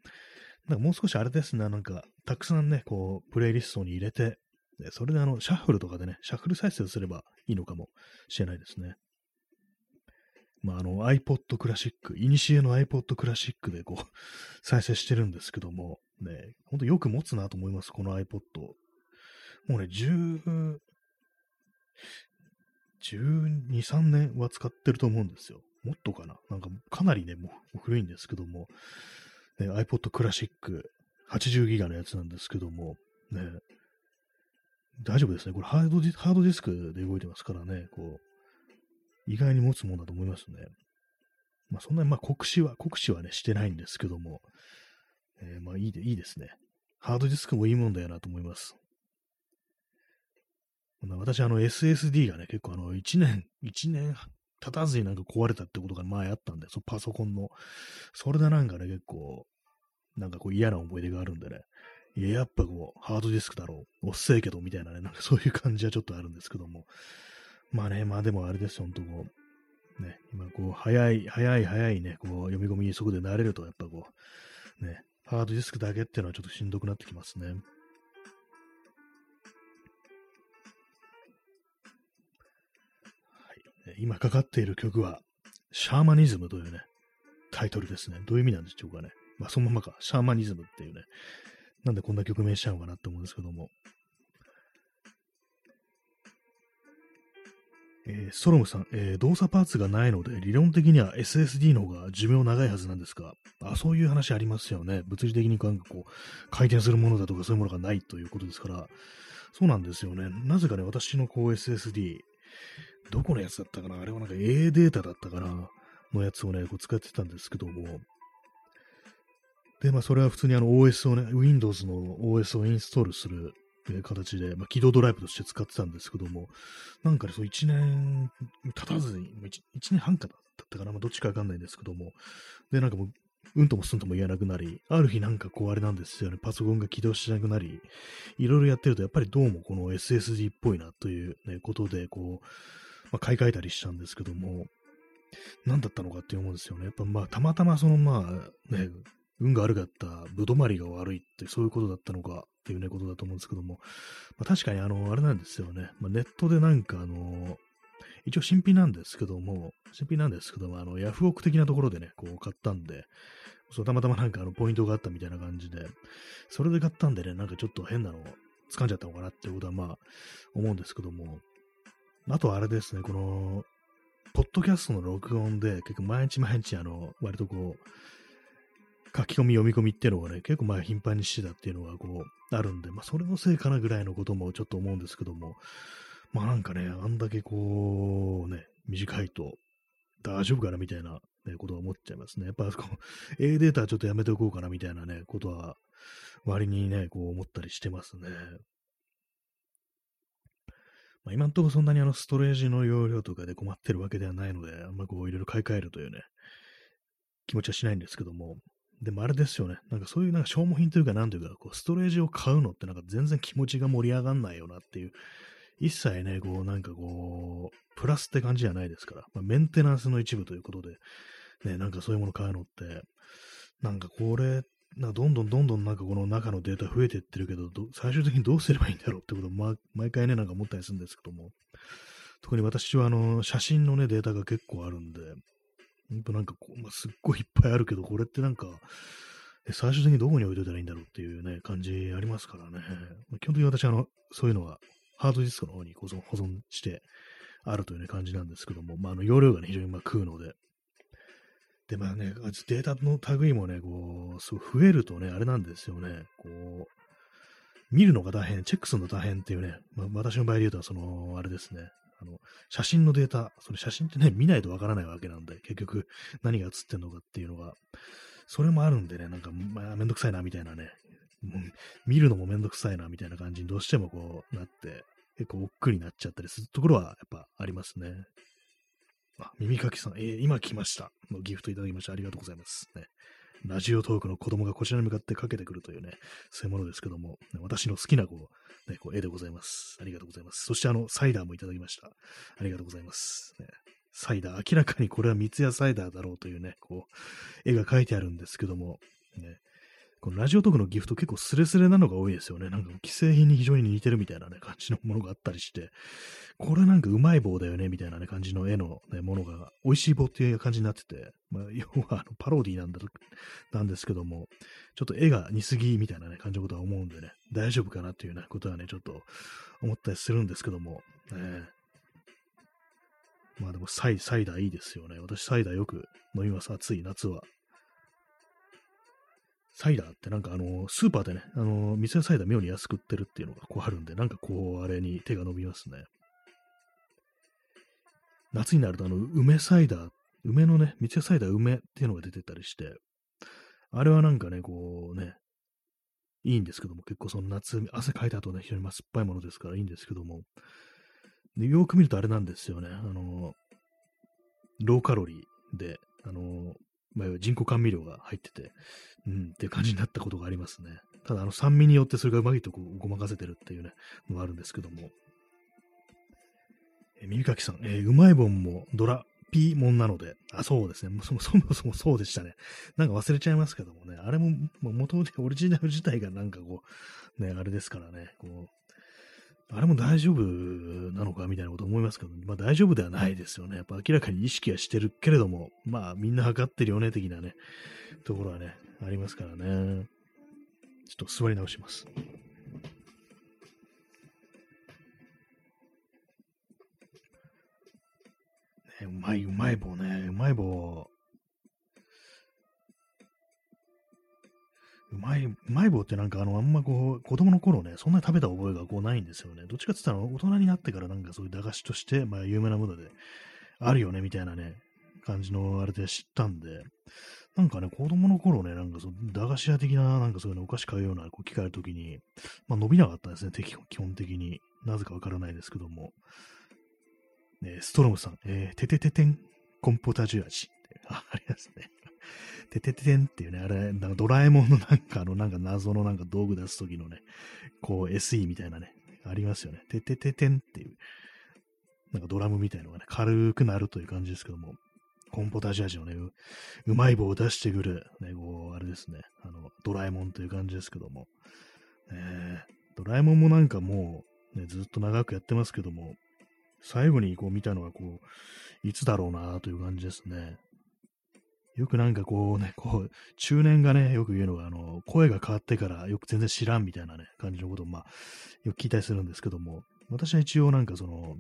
なんかもう少しあれですね、なんか、たくさんね、こう、プレイリストに入れて、でそれであの、シャッフルとかでね、シャッフル再生すればいいのかもしれないですね。まあ、あの iPod クラシック、いにしえの iPod クラシックでこう、[laughs] 再生してるんですけども、ね、ほんとよく持つなと思います、この iPod。もうね、10、12、3年は使ってると思うんですよ。もっとかななんかかなりね、もう古いんですけども、ね、iPod クラシック80ギガのやつなんですけども、ね、大丈夫ですね。これハードディハードディスクで動いてますからね、こう、意外に持つもんだと思いますね。まあそんなに、まあ国試は、国試はね、してないんですけども、えー、まあいいで、いいですね。ハードディスクもいいもんだよなと思います。ま私、あの SSD がね、結構あの、1年、1年経たずになんか壊れたってことが前あったんで、そのパソコンの。それでなんかね、結構、なんかこう嫌な思い出があるんでね。いや、やっぱこう、ハードディスクだろう。おっせえけど、みたいなね、なんかそういう感じはちょっとあるんですけども。まあね、まあでもあれですよ、ほんとこう、ね、今こう、早い、早い、早いね、こう、読み込み速度で慣れると、やっぱこう、ね、ハードディスクだけっていうのはちょっとしんどくなってきますね。はい今かかっている曲は、シャーマニズムというね、タイトルですね。どういう意味なんでしょうかね。まあ、そのままか、シャーマニズムっていうね、なんでこんな曲名しちゃうのかなって思うんですけども。えー、ソロムさん、えー、動作パーツがないので、理論的には SSD の方が寿命長いはずなんですが、あそういう話ありますよね。物理的になんかこう、回転するものだとかそういうものがないということですから、そうなんですよね。なぜかね、私のこう SSD、どこのやつだったかな？あれはなんか A データだったかな？のやつをね、こう使ってたんですけども。で、まあ、それは普通にあの OS をね、Windows の OS をインストールするって形で、まあ、起動ドライブとして使ってたんですけども、なんかね、そう1年経たずに、1, 1年半かだったかな、まあ、どっちかわかんないんですけども、で、なんかもう、うんともすんとも言えなくなり、ある日なんかこうあれなんですよね、パソコンが起動しなくなり、いろいろやってると、やっぱりどうもこの SSD っぽいなという、ね、ことで、こう、まあ、買い替えたりしたんですけども、何だったのかって思うんですよね。やっぱまあ、たまたまそのまあ、ね、運が悪かったぶどまりが悪いってそういうことだったのかっていうね、ことだと思うんですけども、まあ、確かにあの、あれなんですよね。まあ、ネットでなんかあの、一応新品なんですけども、新品なんですけども、あの、ヤフオク的なところでね、こう買ったんで、そうたまたまなんかあの、ポイントがあったみたいな感じで、それで買ったんでね、なんかちょっと変なのを掴んじゃったのかなってことはまあ、思うんですけども、あとはあれですね、この、ポッドキャストの録音で、結構毎日毎日、あの、割とこう、書き込み、読み込みっていうのがね、結構まあ頻繁にしてたっていうのがこう、あるんで、まあそれのせいかなぐらいのこともちょっと思うんですけども、まあなんかね、あんだけこう、ね、短いと大丈夫かなみたいなね、ことは思っちゃいますね。やっぱこう、A データちょっとやめておこうかなみたいなね、ことは、割にね、こう思ったりしてますね。まあ、今んとこそんなにあのストレージの容量とかで困ってるわけではないので、あんまこういろいろ買い替えるというね、気持ちはしないんですけども、でもあれですよね、なんかそういうなんか消耗品というか、なんというか、こうストレージを買うのってなんか全然気持ちが盛り上がんないよなっていう、一切ね、こうなんかこう、プラスって感じじゃないですから、まあ、メンテナンスの一部ということで、ね、なんかそういうもの買うのって、なんかこれなどんどんどんどんなんかこの中のデータ増えていってるけど、ど最終的にどうすればいいんだろうってことを、ま、毎回ね、なんか思ったりするんですけども、特に私はあの、写真のね、データが結構あるんで、ほんとなんかこう、まあ、すっごいいっぱいあるけど、これってなんか、最終的にどこに置いといたらいいんだろうっていうね、感じありますからね。基本的に私はあの、そういうのはハードディスクの方に保存保存してあるというね、感じなんですけども、まあ、あの、容量がね、非常にまあ食うので、で、まあね、データの類もね、こう、すごい増えるとね、あれなんですよね、こう、見るのが大変、チェックするの大変っていうね、まあ、私の場合で言うと、その、あれですね、あの、写真のデータ、その写真ってね、見ないとわからないわけなんで、結局、何が写ってんのかっていうのが、それもあるんでね、なんか、まあ、めんどくさいな、みたいなね、もう見るのもめんどくさいな、みたいな感じにどうしてもこう、なって、結構億劫になっちゃったりするところは、やっぱありますね。あ、耳かきさん、えー、今来ました。のギフトいただきましてありがとうございます。ね。ラジオトークの子供がこちらに向かってかけてくるというね、そういうものですけども、私の好きなこう、ね、こう絵でございます。ありがとうございます。そしてあの、サイダーもいただきました。ありがとうございます。ね、サイダー、明らかにこれは三ツ矢サイダーだろうというね、こう、絵が描いてあるんですけども、ね、このラジオトークのギフト結構スレスレなのが多いですよね。なんか既製品に非常に似てるみたいなね、感じのものがあったりして、これなんかうまい棒だよね、みたいなね、感じの絵の、ね、ものが、美味しい棒っていう感じになってて、まあ、要はあのパロディなんだ、なんですけども、ちょっと絵が似すぎみたいなね、感じのことは思うんでね、大丈夫かなっていうね、ことはね、ちょっと思ったりするんですけども、ね、まあでもサイ、サイダーいいですよね。私サイダーよく飲みます。暑い夏は。サイダーってなんかあの、スーパーでね、あの、店サイダー妙に安く売ってるっていうのがこうあるんで、なんかこう、あれに手が伸びますね。夏になるとあの、梅サイダー、梅のね、店サイダー梅っていうのが出てたりして、あれはなんかね、こうね、いいんですけども、結構その夏、汗かいた後ね、非常に酸っぱいものですからいいんですけども、でよく見るとあれなんですよね、あの、ローカロリーで、あの、まあ、人工甘味料が入ってて、うん、っていう感じになったことがありますね。ただ、あの、酸味によってそれがうまいとこうごまかせてるっていうね、のがあるんですけども。え耳かきさん、えー、うまい棒もドラピーもんなので、あ、そうですね。そも [laughs] そもそもそうでしたね。なんか忘れちゃいますけどもね、あれも、もともとオリジナル自体がなんかこう、ね、あれですからね、こう、あれも大丈夫なのかみたいなこと思いますけど、まあ大丈夫ではないですよね。やっぱ明らかに意識はしてるけれども、まあみんな測ってるよね、的なね、ところはね、ありますからね。ちょっと座り直します。ね、うまい、うまい棒ね、うまい棒。うまい、うまい棒ってなんかあの、あんまこう、子供の頃ね、そんなに食べた覚えがこうないんですよね。どっちかって言ったら大人になってからなんかそういう駄菓子として、まあ有名なもので、あるよね、みたいなね、感じのあれで知ったんで、なんかね、子供の頃ね、なんかそう、駄菓子屋的な、なんかそういうのお菓子買うようなこう機会の時に、まあ伸びなかったんですね、基本的に。なぜかわからないですけども。ね、ストロムさん、えー、ててててん、コンポタジュ味。あ、ありますね。て [laughs] てててんっていうね、あれ、なんかドラえもんのなんかあの、なんか謎のなんか道具出すときのね、こう SE みたいなね、ありますよね。ててててんっていう、なんかドラムみたいのがね、軽くなるという感じですけども、コンポタジ味のねう、うまい棒を出してくる、ね、こう、あれですね、あの、ドラえもんという感じですけども、えー、ドラえもんもなんかもう、ね、ずっと長くやってますけども、最後にこう見たのはこう、いつだろうなという感じですね。よくなんかこうね、こう、中年がね、よく言うのが、あの、声が変わってからよく全然知らんみたいなね、感じのことを、まあ、よく聞いたりするんですけども、私は一応なんかその、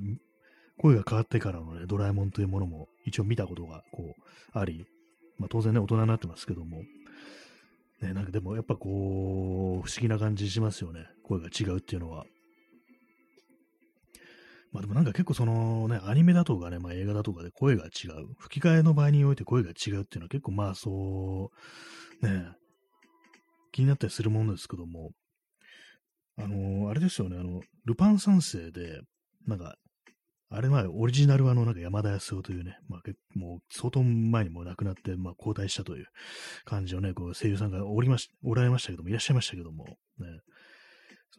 声が変わってからのね、ドラえもんというものも一応見たことが、こう、あり、まあ当然ね、大人になってますけども、ね、なんかでもやっぱこう、不思議な感じしますよね。声が違うっていうのは。まあでもなんか結構そのね、アニメだとかね、まあ映画だとかで声が違う。吹き替えの場合において声が違うっていうのは結構まあそう、ね、気になったりするものですけども、あのー、あれですよね、あの、ルパン三世で、なんか、あれ前、オリジナルはあの、なんか山田康夫というね、まあ、もう相当前にも亡くなって、まあ、交代したという感じのね、こう、声優さんがおりまし、おられましたけども、いらっしゃいましたけども、ね、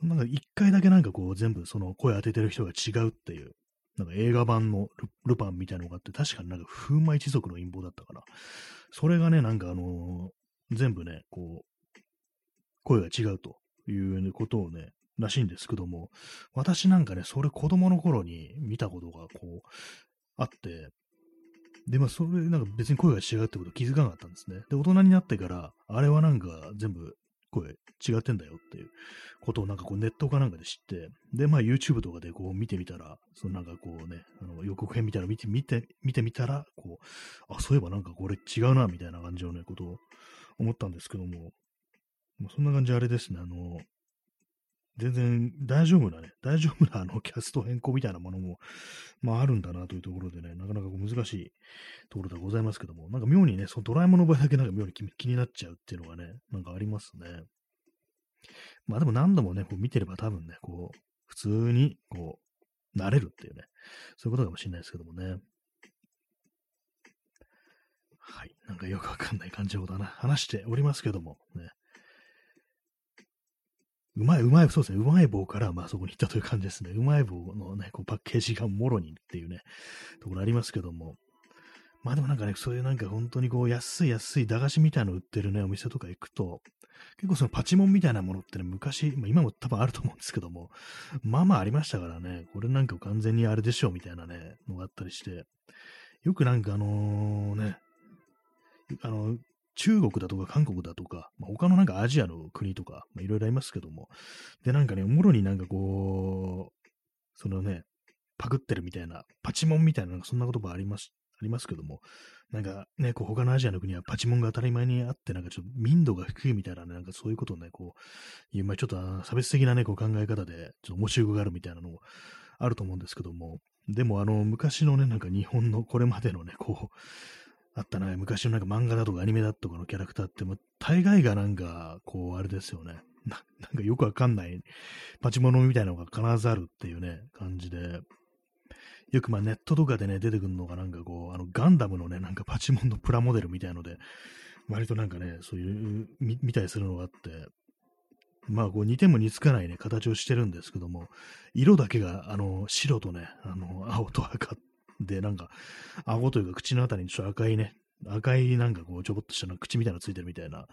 なんか一回だけなんかこう、全部その声当ててる人が違うっていう、なんか映画版のルパンみたいなのがあって、確かになんか風魔一族の陰謀だったかな。それがね、なんかあのー、全部ね、こう、声が違うということをね、らしいんですけども、私なんかね、それ子供の頃に見たことがこう、あって、で、まあ、それ、なんか別に声が違うってこと気づかなかったんですね。で、大人になってから、あれはなんか全部声違ってんだよっていうことをなんかこうネットかなんかで知って、で、まあ YouTube とかでこう見てみたら、そのなんかこうね、あの予告編みたいなの見て、見て、見てみたら、こう、あ、そういえばなんかこれ違うな、みたいな感じのね、ことを思ったんですけども、まあ、そんな感じあれですね、あの、全然大丈夫なね、大丈夫なあのキャスト変更みたいなものも、まああるんだなというところでね、なかなか難しいところではございますけども、なんか妙にね、そのドラえもんの場合だけなんか妙に気になっちゃうっていうのがね、なんかありますね。まあでも何度もね、こう見てれば多分ね、こう、普通に、こう、慣れるっていうね、そういうことかもしれないですけどもね。はい。なんかよくわかんない感じのことはな、話しておりますけども、ね。うまい、うまい、そうですね。うまい棒から、まあそこに行ったという感じですね。うまい棒のね、こうパッケージがもろにっていうね、ところありますけども。まあでもなんかね、そういうなんか本当にこう安い安い駄菓子みたいなの売ってるね、お店とか行くと、結構そのパチモンみたいなものってね、昔、まあ、今も多分あると思うんですけども、まあまあありましたからね、これなんか完全にあれでしょうみたいなね、のがあったりして、よくなんかあのね、あの、中国だとか韓国だとか、まあ、他のなんかアジアの国とか、いろいろありますけども、で、なんかね、おもろになんかこう、そのね、パクってるみたいな、パチモンみたいな、そんな言葉あります、ありますけども、なんかね、こう他のアジアの国はパチモンが当たり前にあって、なんかちょっと民度が低いみたいなね、なんかそういうことをね、こう、いう、まあ、ちょっと差別的なね、こう考え方で、ちょっと面白があるみたいなのもあると思うんですけども、でもあの、昔のね、なんか日本のこれまでのね、こう、あったな、昔のなんか漫画だとかアニメだとかのキャラクターって、も大概がなんか、こう、あれですよね。ななんかよくわかんない、パチモノみたいなのが必ずあるっていうね、感じで、よくまあネットとかでね、出てくるのがなんかこう、あのガンダムのね、なんかパチモンのプラモデルみたいので、割となんかね、そういう、見見たりするのがあって、まあこう似ても似つかないね、形をしてるんですけども、色だけがあの白とね、あの青と赤っで、なんか、顎というか口のあたりにちょっと赤いね、赤いなんかこうちょこっとしたな口みたいなのついてるみたいな、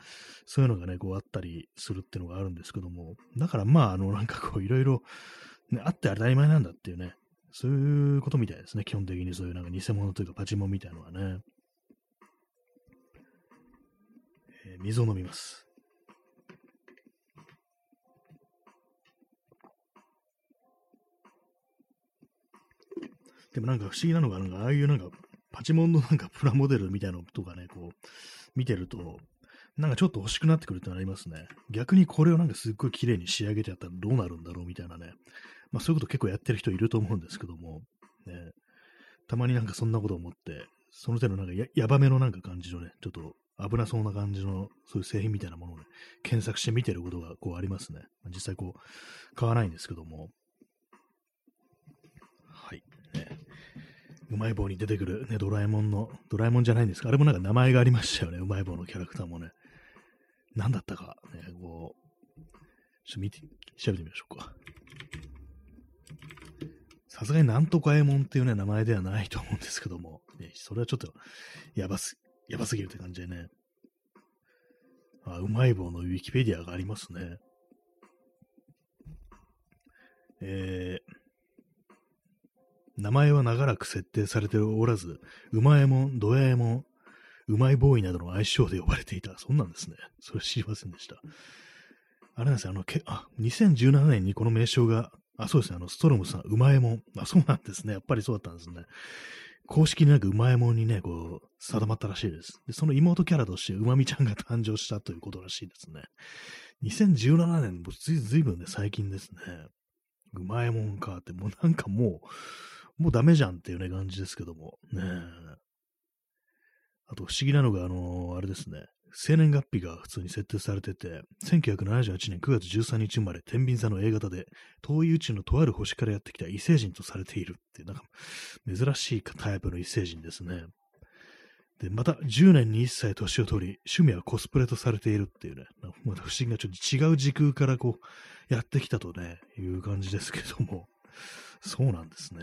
そういうのがね、こうあったりするっていうのがあるんですけども、だからまあ、あの、なんかこういろいろ、ね、あって当たり前なんだっていうね、そういうことみたいですね、基本的にそういうなんか偽物というかパチモンみたいなのはね。えー、水を飲みます。でもなんか不思議なのが、なんかああいうなんかパチモンのなんかプラモデルみたいなのとかね、こう見てると、なんかちょっと欲しくなってくるってのありますね。逆にこれをなんかすっごい綺麗に仕上げてやったらどうなるんだろうみたいなね。まあそういうこと結構やってる人いると思うんですけども、ね、たまになんかそんなこと思って、その手のなんかややばめのなんか感じのね、ちょっと危なそうな感じのそういう製品みたいなものをね、検索して見てることがこうありますね。実際こう、買わないんですけども、うまい棒に出てくる、ね、ドラえもんの、ドラえもんじゃないんですか？あれもなんか名前がありましたよね。うまい棒のキャラクターもね。何だったか、ね、こう、ちょっと見て、調べてみましょうか。さすがになんとかえもんっていうね、名前ではないと思うんですけども、ね、それはちょっと、やばす、やばすぎるって感じでね。あ、うまい棒のウィキペディアがありますね。えー、名前は長らく設定されておらず、うまえもん、どやえもん、うまいボーイなどの愛称で呼ばれていた。そんなんですね。それ知りませんでした。あれなんですよ、あの、けあ、2017年にこの名称が、あ、そうですね、あの、ストロムさん、うまえもん。あ、そうなんですね。やっぱりそうだったんですね。公式になんかうまえもんにね、こう、定まったらしいです。で、その妹キャラとしてうまみちゃんが誕生したということらしいですね。2017年、ずいずいぶんね、最近ですね。うまいもんかって、もうなんかもう、もうダメじゃんっていうね、感じですけども。ねあと不思議なのが、あのー、あれですね。生年月日が普通に設定されてて、1978年9月13日生まれ、天秤座の A 型で、遠い宇宙のとある星からやってきた異星人とされているっていう、なんか、珍しいタイプの異星人ですね。で、また、10年に1歳年を取り、趣味はコスプレとされているっていうね、また不思議な、ちょっと違う時空からこう、やってきたとね、いう感じですけども、そうなんですね。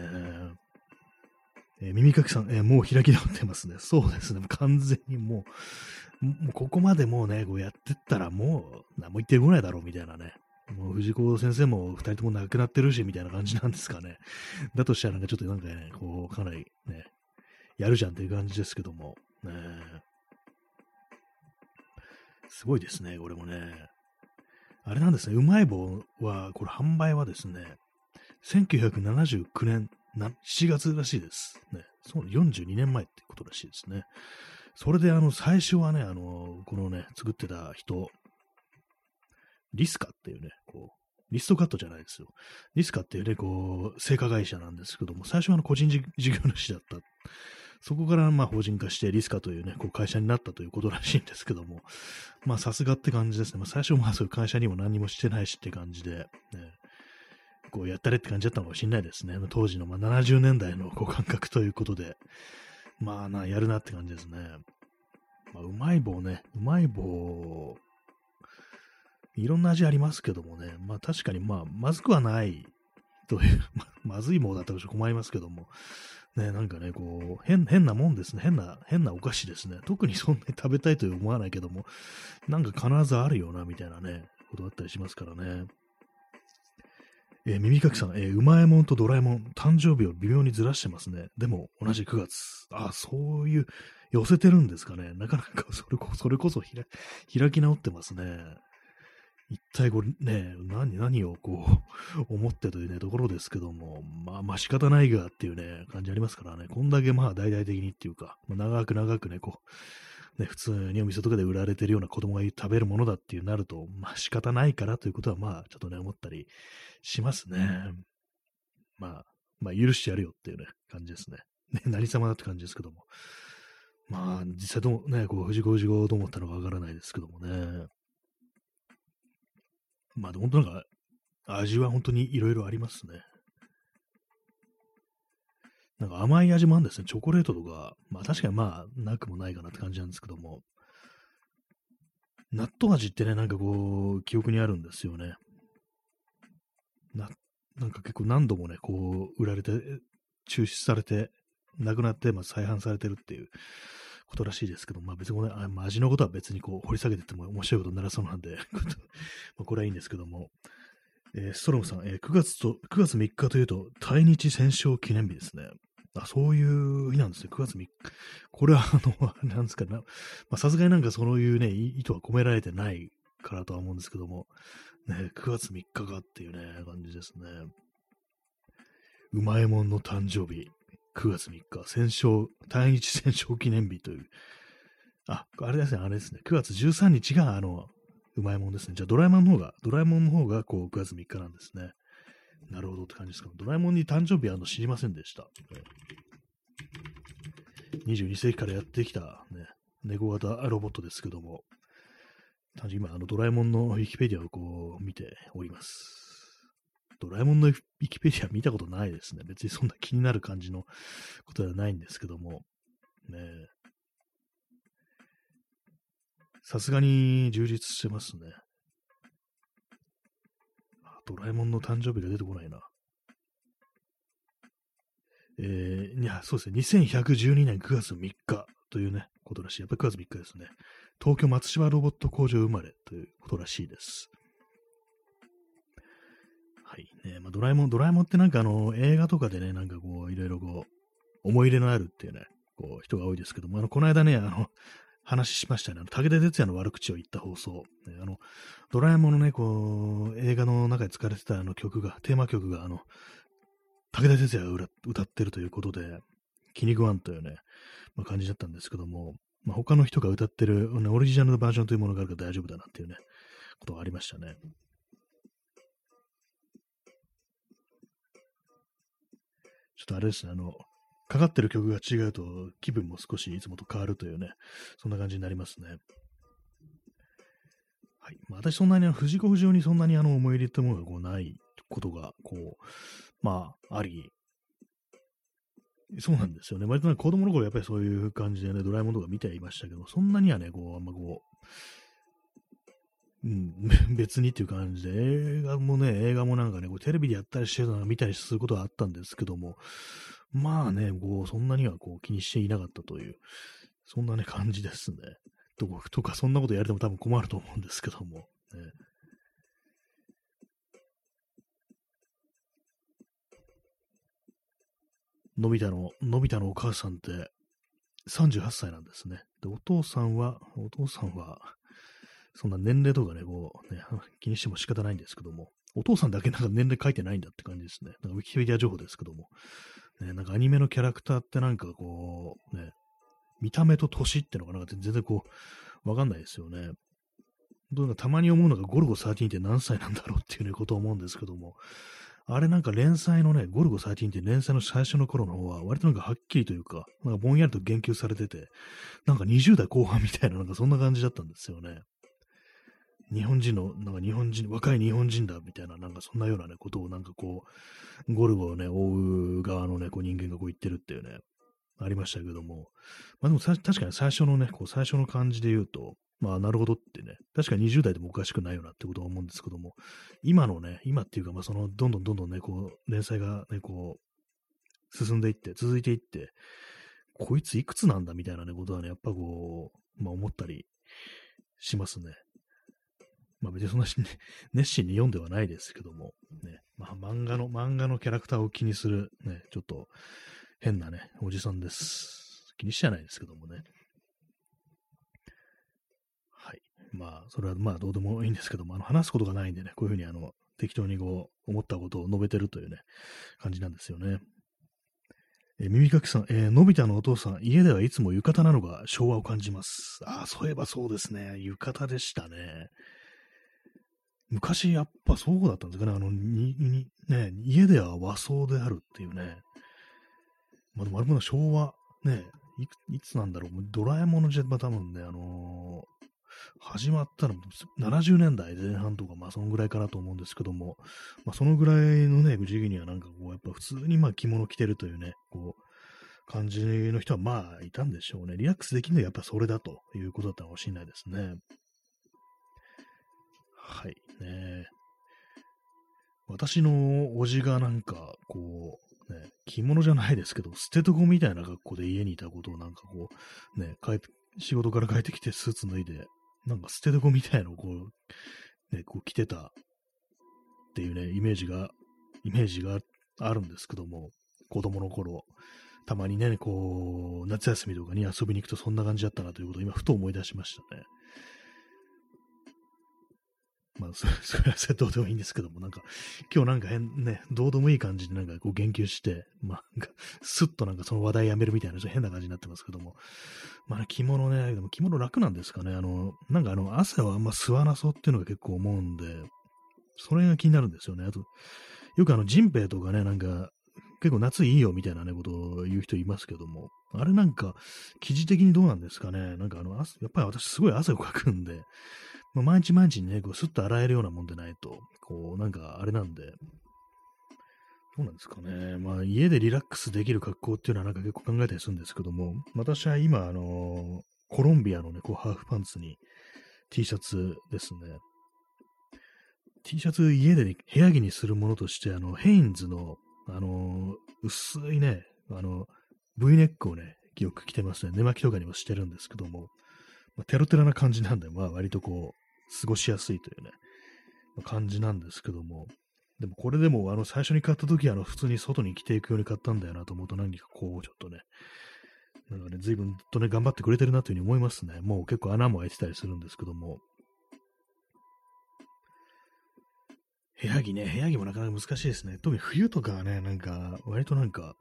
えー、耳かきさん、えー、もう開き直ってますね。そうですね。完全にもう、もうここまでもうね、こうやってったらもう何も言ってこないだろうみたいなね。もう藤子先生も二人とも亡くなってるし、みたいな感じなんですかね。だとしたらなんかちょっとなんかね、こう、かなりね、やるじゃんっていう感じですけども。ね、すごいですね、これもね。あれなんですね、うまい棒は、これ販売はですね、1979年7月らしいです。ね。そう、42年前ってことらしいですね。それで、あの、最初はね、あの、このね、作ってた人、リスカっていうね、こう、リストカットじゃないですよ。リスカっていうね、こう、成果会社なんですけども、最初はあの個人事業主だった。そこからまあ法人化してリスカというね、こう会社になったということらしいんですけども、まあさすがって感じですね。まあ最初まあそういう会社にも何もしてないしって感じで、ね、こうやったれって感じだったのかもしれないですね。当時のまあ70年代のこう感覚ということで、まあな、やるなって感じですね。まあ、うまい棒ね、うまい棒、いろんな味ありますけどもね、まあ確かにまあ、まずくはないという [laughs] ま、ずい棒だったら困りますけども、ね、なんかね、こう、変、変なもんですね。変な、変なお菓子ですね。特にそんなに食べたいと思わないけども、なんか必ずあるよな、みたいなね、ことだったりしますからね。えー、耳かきさん、えー、うまえもんとドラえもん、誕生日を微妙にずらしてますね。でも、同じ9月。あ、そういう、寄せてるんですかね。なかなか [laughs] それこそれこそ開き直ってますね。一体これね、何、何をこう、[laughs] 思ってというね、ところですけども、まあまあ仕方ないがっていうね、感じありますからね、こんだけまあ大々的にっていうか、まあ、長く長くね、こう、ね、普通にお店とかで売られてるような子供が食べるものだっていうなると、まあ仕方ないからということはまあちょっとね、思ったりしますね。まあ、まあ許してやるよっていうね、感じですね。ね、何様だって感じですけども。まあ、実際どうね、こう、藤子不二雄どう思ったのかわからないですけどもね。まあ、本当なんか、味は本当にいろいろありますね。なんか甘い味もあるんですね。チョコレートとか、まあ確かにまあ、なくもないかなって感じなんですけども。納豆味ってね、なんかこう、記憶にあるんですよね。な、なんか結構何度もね、こう、売られて、中止されて、なくなって、まあ再販されてるっていうことらしいですけど、まあ別にね、あまあ、味のことは別にこう掘り下げてても面白いことにならそうなんで [laughs] まあこれはいいんですけども、えー、ストロムさん、えー、9月と、9月3日というと、対日戦勝記念日ですね。あ、そういう日なんですね。9月3日。これは、あの、[laughs] なんですかね。さすがになんかそういうね、意図は込められてないからとは思うんですけども、ね、9月3日かっていうね、感じですね。うまいもんの誕生日。9月3日、戦勝、対日戦勝記念日という。あ、あれですね、あれですね。9月13日が、あの、うまいもんですね。じゃあ、ドラえもんの方が、ドラえもんの方が、こう、9月3日なんですね。なるほどって感じですか？ドラえもんに誕生日あの知りませんでした。22世紀からやってきた、ね、猫型ロボットですけども、今、あの、ドラえもんのウィキペディアをこう、見ております。ドラえもんのウィキペディア見たことないですね。別にそんな気になる感じのことではないんですけども。ねさすがに充実してますね。ドラえもんの誕生日が出てこないな。えー、いや、そうですね。2112年9月3日というね、ことらしい。やっぱり9月3日ですね。東京松島ロボット工場生まれということらしいです。はいねまあ、ドラえもん、ドラえもんってなんかあの映画とかでね、なんかこう、いろいろこう、思い入れのあるっていうね、こう、人が多いですけども、あの、この間ね、あの、話しましたね。武田鉄矢の悪口を言った放送。あの、ドラえもんのね、こう、映画の中で使われてたあの曲が、テーマ曲が、あの、武田鉄矢が歌ってるということで、気に食わんというね、まあ、感じだったんですけども、まあ、他の人が歌ってる、ね、オリジナルのバージョンというものがあるから大丈夫だなっていうね、ことがありましたね。ちょっとあれですね、あの、かかってる曲が違うと気分も少しいつもと変わるというね、そんな感じになりますね。はい。まあ、私そんなに藤子不二雄にそんなにあの思い入れってものがこうないことが、こう、まあ、あり、そうなんですよね。割と子供の頃やっぱりそういう感じでね、ドラえもんとか見ていましたけど、そんなにはね、こう、あんまこう、うん、[laughs] 別にっていう感じで、映画もね、映画もなんかね、こうテレビでやったりしてたのを見たりすることはあったんですけども、まあね、こう、そんなにはこう気にしていなかったという、そんなね、感じですね。ととか、そんなことやれても多分困ると思うんですけども、ね。のび太の、のび太のお母さんって38歳なんですね。で、お父さんは、お父さんは、そんな年齢とかね、こう、ね、気にしても仕方ないんですけども、お父さんだけなんか年齢書いてないんだって感じですね。なんかウィキペディア情報ですけども。ね、なんかアニメのキャラクターってなんかこう、ね、見た目と年ってのがなんか全然こう、わかんないですよね。どうかたまに思うのがゴルゴ13って何歳なんだろうっていうね、ことを思うんですけども、あれなんか連載のね、ゴルゴ13って連載の最初の頃の方は、割となんかはっきりというか、なんかぼんやりと言及されてて、なんか20代後半みたいな、なんかそんな感じだったんですよね。日本人の、なんか日本人、若い日本人だみたいな、なんかそんなようなね、ことをなんかこう、ゴルゴをね、追う側のね、こう人間がこう言ってるっていうね、ありましたけども、まあでも確かに最初のね、こう最初の感じで言うと、まあなるほどってね、確かに20代でもおかしくないよなってことは思うんですけども、今のね、今っていうか、まあその、どんどんどんどんね、こう、連載がね、こう、進んでいって、続いていって、こいついくつなんだみたいなね、ことはね、やっぱこう、まあ思ったりしますね。まあ別にそんな、ね、[laughs] 熱心に読んではないですけども、ね、まあ漫画の、漫画のキャラクターを気にする、ね、ちょっと変なね、おじさんです。気にしちゃないですけどもね。はい。まあ、それはまあどうでもいいんですけども、あの話すことがないんでね、こういうふうにあの、適当にこう、思ったことを述べてるというね、感じなんですよね。え耳かきさん、えー、のび太のお父さん、家ではいつも浴衣なのが昭和を感じます。ああ、そういえばそうですね。浴衣でしたね。昔やっぱそうだったんですかね。あの、に、に、ね、家では和装であるっていうね。まあ、でもあれも昭和、ね、いいつなんだろう。ドラえもんの時代、まあ多分ね、あのー、始まったの70年代前半とか、まあそのぐらいかなと思うんですけども、まあそのぐらいのね、時期にはなんかこう、やっぱ普通にまあ着物着てるというね、こう、感じの人はまあいたんでしょうね。リラックスできるのはやっぱそれだということだったかもしれないですね。はい。ね私のおじがなんか、こう、ね、着物じゃないですけど、捨てとこみたいな格好で家にいたことをなんかこう、ね、帰、仕事から帰ってきてスーツ脱いで、なんか捨てとこみたいのをこう、ね、こう着てたっていうね、イメージが、イメージがあるんですけども、子供の頃、たまにね、こう、夏休みとかに遊びに行くとそんな感じだったなということを今、ふと思い出しましたね。まあ、[laughs] それはどうでもいいんですけども、なんか、今日なんか変ね、どうでもいい感じでなんかこう言及して、まあ、なんかスッとなんかその話題やめるみたいな変な感じになってますけども、まあ、着物ね、でも着物楽なんですかね、あの、なんかあの、汗はあんま吸わなそうっていうのが結構思うんで、それが気になるんですよね。あと、よくあの、ジンペイとかね、なんか、結構夏いいよみたいなね、ことを言う人いますけども、あれなんか、記事的にどうなんですかね。なんかあの、やっぱり私すごい汗をかくんで、まあ、毎日毎日ね、こうスッと洗えるようなもんでないと、こう、なんかあれなんで、どうなんですかね。まあ、家でリラックスできる格好っていうのはなんか結構考えたりするんですけども、私は今、あのコロンビアのね、こう、ハーフパンツに T シャツですね。T シャツ家で、ね、部屋着にするものとして、あの、ヘインズの、あの薄いね、あの、V ネックをね、よく着てますね。寝巻きとかにもしてるんですけども、まあ、テロテロな感じなんで、まあ割とこう、過ごしやすいというね、感じなんですけども、でもこれでもあの最初に買った時あの普通に外に着ていくように買ったんだよなと思うと何かこうちょっとね、なんかね、随分とね、頑張ってくれてるなというふうに思いますね。もう結構穴も開いてたりするんですけども。部屋着ね、部屋着もなかなか難しいですね。特に冬とかはね、なんか、割となんか、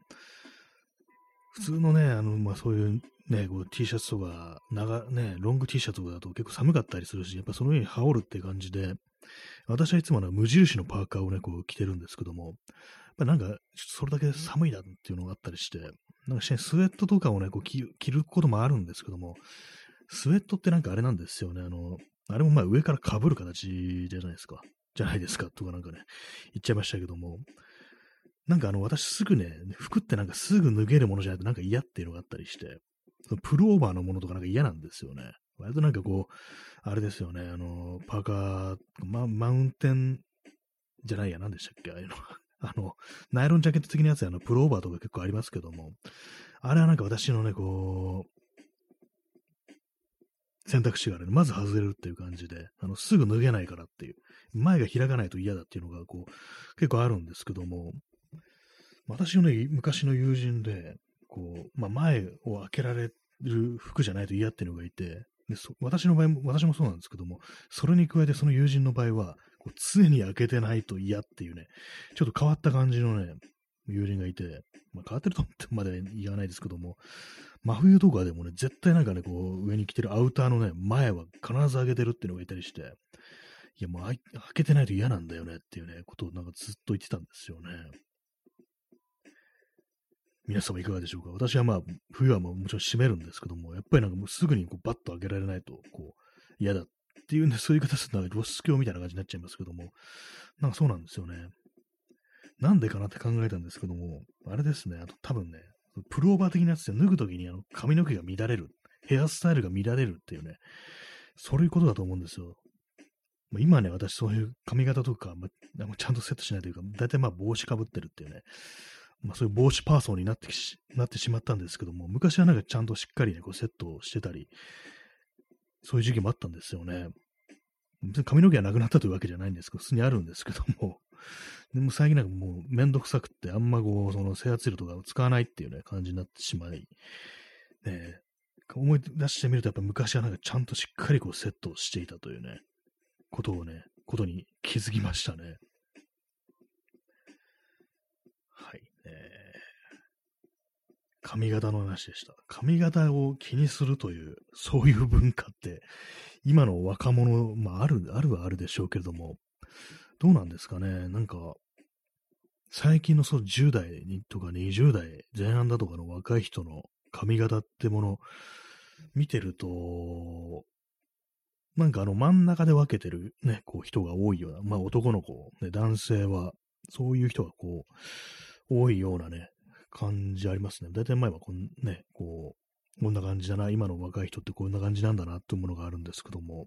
普通のね、あの、まあそういうね、こう T シャツとか、長、ね、ロング T シャツとかだと結構寒かったりするし、やっぱその上に羽織るって感じで、私はいつもの無印のパーカーをね、こう着てるんですけども、ぱなんか、それだけ寒いなっていうのがあったりして、なんかスウェットとかをね、こう着ることもあるんですけども、スウェットってなんかあれなんですよね。あの、あれもまあ上から被る形じゃないですか。じゃないですかとかなんかね、言っちゃいましたけども、なんかあの、私すぐね、服ってなんかすぐ脱げるものじゃないとなんか嫌っていうのがあったりして、プルオーバーのものとかなんか嫌なんですよね。割となんかこう、あれですよね、あの、パーカー、ま、マウンテンじゃないや、何でしたっけ？ああいうの。[laughs] あの、ナイロンジャケット的なやつや、あの、プロオーバーとか結構ありますけども、あれはなんか私のね、こう、選択肢があるまず外れるっていう感じで、あの、すぐ脱げないからっていう、前が開かないと嫌だっていうのが、こう、結構あるんですけども、私のね、昔の友人で、こう、まあ、前を開けられる服じゃないと嫌っていうのがいて、で私の場合も、私もそうなんですけども、それに加えてその友人の場合は、こう常に開けてないと嫌っていうね、ちょっと変わった感じのね、友人がいて、まあ、変わってると思ってまで言わないですけども、真冬とかでもね、絶対なんかね、こう、上に着てるアウターのね、前は必ず開けてるっていうのがいたりして、いや、もう開けてないと嫌なんだよねっていうね、ことをなんかずっと言ってたんですよね。皆様いかがでしょうか？私はまあ、冬はももちろん閉めるんですけども、やっぱりなんかもうすぐにこうバッと開けられないと、こう、嫌だっていうんで、そういう形で露出狂みたいな感じになっちゃいますけども、なんかそうなんですよね。なんでかなって考えたんですけども、あれですね、あと多分ね、プローバー的なやつで脱ぐときにあの髪の毛が乱れる、ヘアスタイルが乱れるっていうね、そういうことだと思うんですよ。今ね、私そういう髪型とか、まちゃんとセットしないというか、大体まあ帽子かぶってるっていうね、まあ、そういう帽子パーソンになってしなってしまったんですけども、昔はなんかちゃんとしっかりね、こうセットをしてたり、そういう時期もあったんですよね。別に髪の毛がなくなったというわけじゃないんですけど、普通にあるんですけども、でも最近なんかもうめんどくさくって、あんまこう、その整髪料とか使わないっていうね、感じになってしまい、ね、思い出してみると、やっぱ昔はなんかちゃんとしっかりこうセットをしていたというね、ことをね、ことに気づきましたね。え髪型の話でした。髪型を気にするという、そういう文化って、今の若者、まあ、ある、あるはあるでしょうけれども、どうなんですかね？なんか、最近のそう10代とか20代前半だとかの若い人の髪型ってもの、見てると、なんかあの真ん中で分けてるね、こう人が多いような、まあ男の子、ね、男性は、そういう人がこう、多いようなね、感じありますね。大体前はこんね、こう、こんな感じだな、今の若い人ってこんな感じなんだなっていうものがあるんですけども、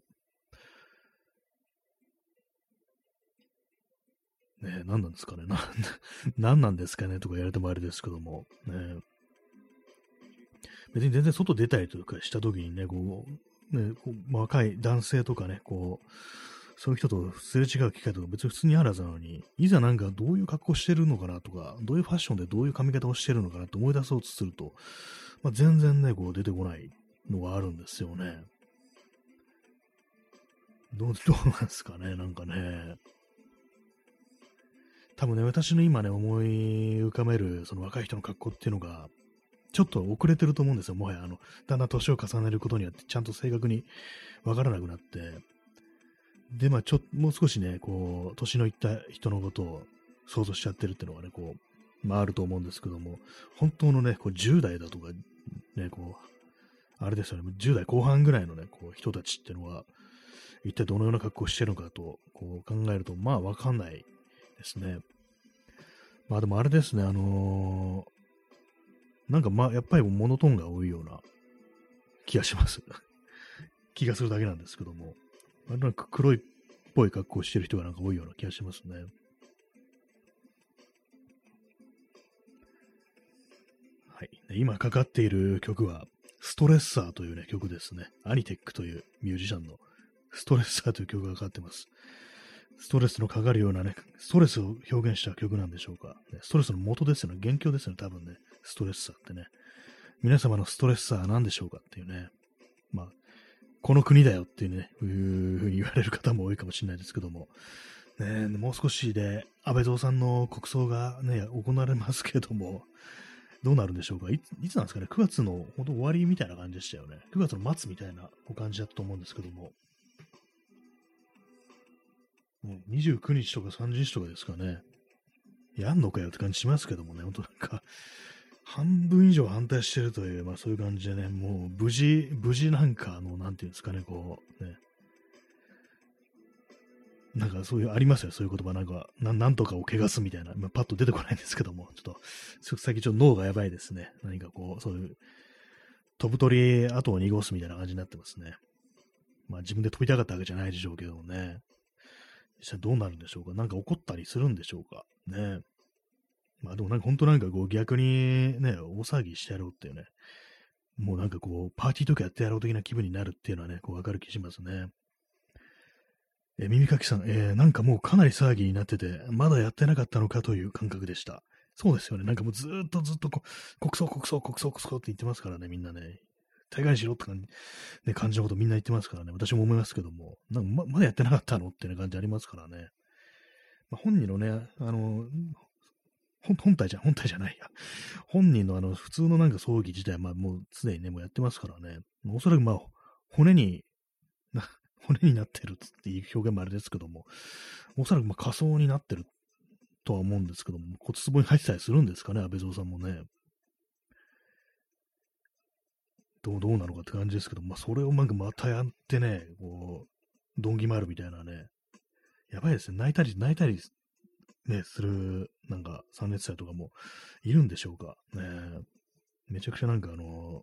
ね、何なんですかね。な、何なんですかねとか言われてもあれですけども、ね、別に全然外出たりとかした時にね、こう、ね、こう若い男性とかね、こう、そういう人とすれ違う機会とか別に普通にあるはずなのに、いざなんかどういう格好してるのかなとか、どういうファッションでどういう髪型をしてるのかなって思い出そうとすると、まあ、全然ね、こう出てこないのがあるんですよね。どう、[laughs] どうなんですかね、なんかね。多分ね、私の今ね、思い浮かべる、その若い人の格好っていうのが、ちょっと遅れてると思うんですよ。もはや、あの、だんだん年を重ねることによって、ちゃんと正確にわからなくなって、で、まあ、ちょ、もう少しね、こう、年のいった人のことを想像しちゃってるっていうのがね、こう、まあ、あると思うんですけども、本当のね、こう10代だとか、ね、こう、あれですよね、10代後半ぐらいのね、こう、人たちっていうのは、一体どのような格好をしてるのかと、こう考えると、まあ、わかんないですね。まあ、でもあれですね、あのー、なんかまあ、やっぱりモノトーンが多いような気がします。[laughs] 気がするだけなんですけども。なんか黒いっぽい格好してる人がなんか多いような気がしますね。はい。今かかっている曲は、ストレッサーというね、曲ですね。アニテックというミュージシャンのストレッサーという曲がかかってます。ストレスのかかるようなね、ストレスを表現した曲なんでしょうか。ストレスの元ですよね。元凶ですよね、多分ね。ストレッサーってね。皆様のストレッサーは何でしょうかっていうね。まあ、この国だよっていうね、いうふうに言われる方も多いかもしれないですけども、ね、もう少しで安倍蔵さんの国葬がね、行われますけども、どうなるんでしょうか？いつなんですかね ?9 月の本当終わりみたいな感じでしたよね。9月の末みたいなお感じだったと思うんですけども、ね、29日とか30日とかですかね。やんのかよって感じしますけどもね、ほんとなんか、半分以上反対してるという、まあそういう感じでね、もう無事、無事なんか、の、なんていうんですかね、こう、ね、なんかそういう、ありますよ、そういう言葉。なんか、ななんとかを汚すみたいな。まあ、パッと出てこないんですけども、ちょっと、先ちょっと脳がやばいですね。何かこう、そういう、飛ぶ鳥後を濁すみたいな感じになってますね。まあ自分で飛びたかったわけじゃないでしょうけどもね。実際どうなるんでしょうか。なんか怒ったりするんでしょうか。ね。まあでもなんか本当なんかこう逆にね、大騒ぎしてやろうっていうね。もうなんかこう、パーティーとかやってやろう的な気分になるっていうのはね、こうわかる気しますね。え耳かきさん、えー、なんかもうかなり騒ぎになってて、まだやってなかったのかという感覚でした。そうですよね。なんかもうずっとずっとこ国葬、国葬、国葬、国葬って言ってますからね、みんなね。大概しろって感じ,、ね、感じのことみんな言ってますからね。私も思いますけども。なんかままだやってなかったのっていう感じありますからね。まあ、本人のね、あの、[laughs] 本体じゃ、本体じゃないや。本人のあの、普通のなんか葬儀自体、まあもう常にね、もうやってますからね。おそらくまあ、骨に、[laughs] 骨になってるっていう表現もあれですけども、おそらくまあ仮想になってるとは思うんですけども、骨壺に入ってたりするんですかね、安倍蔵さんもね。どう、どうなのかって感じですけど、まあ、それをなんかまたやってね、こう、ドンギマるみたいなね、やばいですね。泣いたり、泣いたり、ね、する、なんか、参列者とかもいるんでしょうか？ね。めちゃくちゃなんかあの、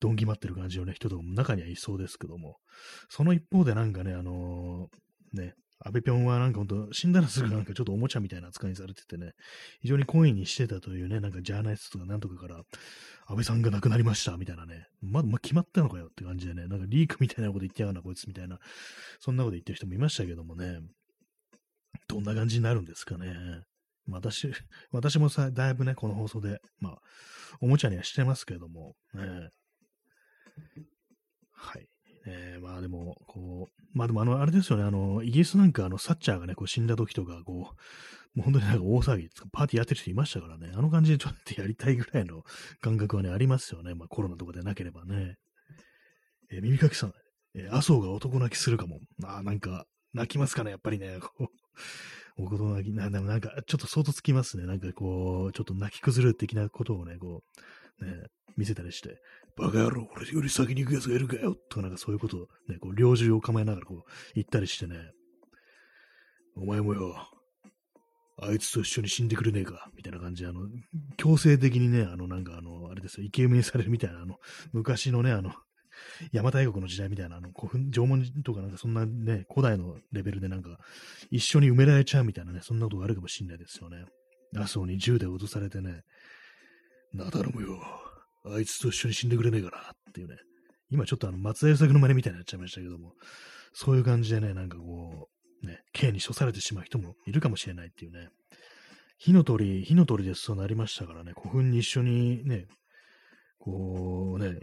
どんぎまってる感じのね、人とも中にはいそうですけども、その一方でなんかね、あの、ね、安倍ぴょんはなんか本当、死んだらすぐなんかちょっとおもちゃみたいな扱いにされててね、非常に懇意にしてたというね、なんかジャーナリストとかなんとかから、安倍さんが亡くなりましたみたいなね、まだ、ま決まったのかよって感じでね、なんかリークみたいなこと言ってやがな、こいつみたいな、そんなこと言ってる人もいましたけどもね、どんな感じになるんですかね。私、私もさ、だいぶね、この放送で、まあ、おもちゃにはしてますけれども、ね、はい。えー、まあでも、こう、まあでもあの、あれですよね、あの、イギリスなんかあの、サッチャーがね、こう死んだ時とか、こう、もう本当になんか大騒ぎ、パーティーやってる人いましたからね、あの感じでちょっとやりたいぐらいの感覚はね、ありますよね。まあコロナとかでなければね。えー、耳かきさん、えー、麻生が男泣きするかも。ああ、なんか、泣きますかね、やっぱりね。こう男泣き、な、でもなんか、ちょっと相当つきますね。なんかこう、ちょっと泣き崩れる的なことをね、こう、ね、見せたりして、バカ野郎、俺より先に行く奴がいるかよとかなんかそういうことをね、こう、猟銃を構えながらこう、言ったりしてね、お前もよ、あいつと一緒に死んでくれねえかみたいな感じで、あの、強制的にね、あの、なんかあの、あれですよ、イケメンされるみたいな、あの、昔のね、あの、邪馬台国の時代みたいな、あの、古墳、縄文とかなんかそんなね、古代のレベルでなんか、一緒に埋められちゃうみたいなね、そんなことがあるかもしんないですよね。麻生に銃で脅されてね、なだろもよ、あいつと一緒に死んでくれねえかなっていうね。今ちょっとあの、松江作の真似みたいになっちゃいましたけども、そういう感じでね、なんかこう、ね、刑に処されてしまう人もいるかもしれないっていうね。火の鳥、火の鳥でそうなりましたからね、古墳に一緒にね、こうね、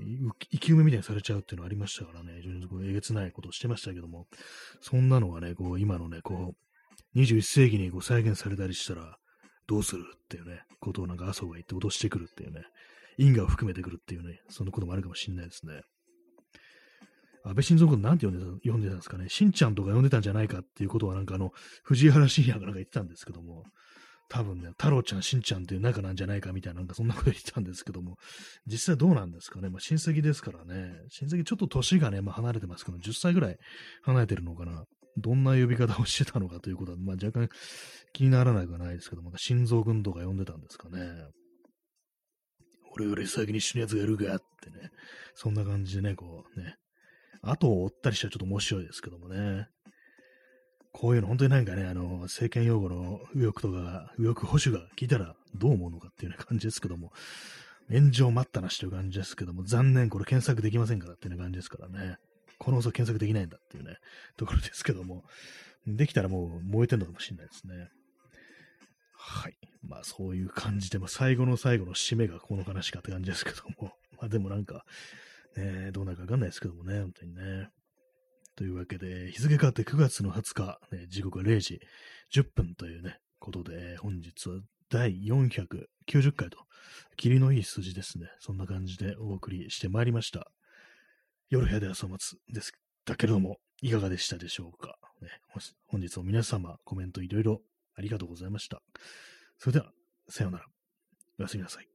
生き埋めみたいにされちゃうっていうのがありましたからね、非常にこうえげつないことをしてましたけども、そんなのがね、こう今のね、こう、21世紀にこう再現されたりしたら、どうするっていうね、ことをなんか麻生が言って脅してくるっていうね、因果を含めてくるっていうね、そんなこともあるかもしれないですね。安倍晋三のことなんて呼んでた読んでたんですかね。しんちゃんとか呼んでたんじゃないかっていうことはなんかあの、藤原信也がなんか言ってたんですけども、多分ね、太郎ちゃん、しんちゃんっていう仲なんじゃないかみたいな、なんかそんなこと言ったんですけども、[laughs] 実際どうなんですかね。まあ親戚ですからね。親戚ちょっと年がね、まあ離れてますけど、10歳ぐらい離れてるのかな。どんな呼び方をしてたのかということは、まあ若干気にならないくはないですけども、心臓君とか呼んでたんですかね。俺より先に死ぬ奴がいるかってね、そんな感じでね、こうね、後を追ったりしたらちょっと面白いですけどもね。こういうの本当になんかね、あの、政権用語の右翼とか、右翼保守が聞いたらどう思うのかっていうような感じですけども、炎上待ったなしという感じですけども、残念、これ検索できませんからっていう感じですからね。この放送検索できないんだっていうね、ところですけども、できたらもう燃えてんのかもしれないですね。はい。まあそういう感じで、まあ最後の最後の締めがこの話かって感じですけども、まあでもなんか、ね、どうなるかわかんないですけどもね、本当にね。というわけで、日付変わって9月の20日、ね、時刻は0時10分というね、ことで、本日は第490回と、霧のいい数字ですね。そんな感じでお送りしてまいりました。夜部屋で朝松です。だけれども、いかがでしたでしょうか、ね、本日も皆様コメントいろいろありがとうございました。それでは、さようなら。おやすみなさい。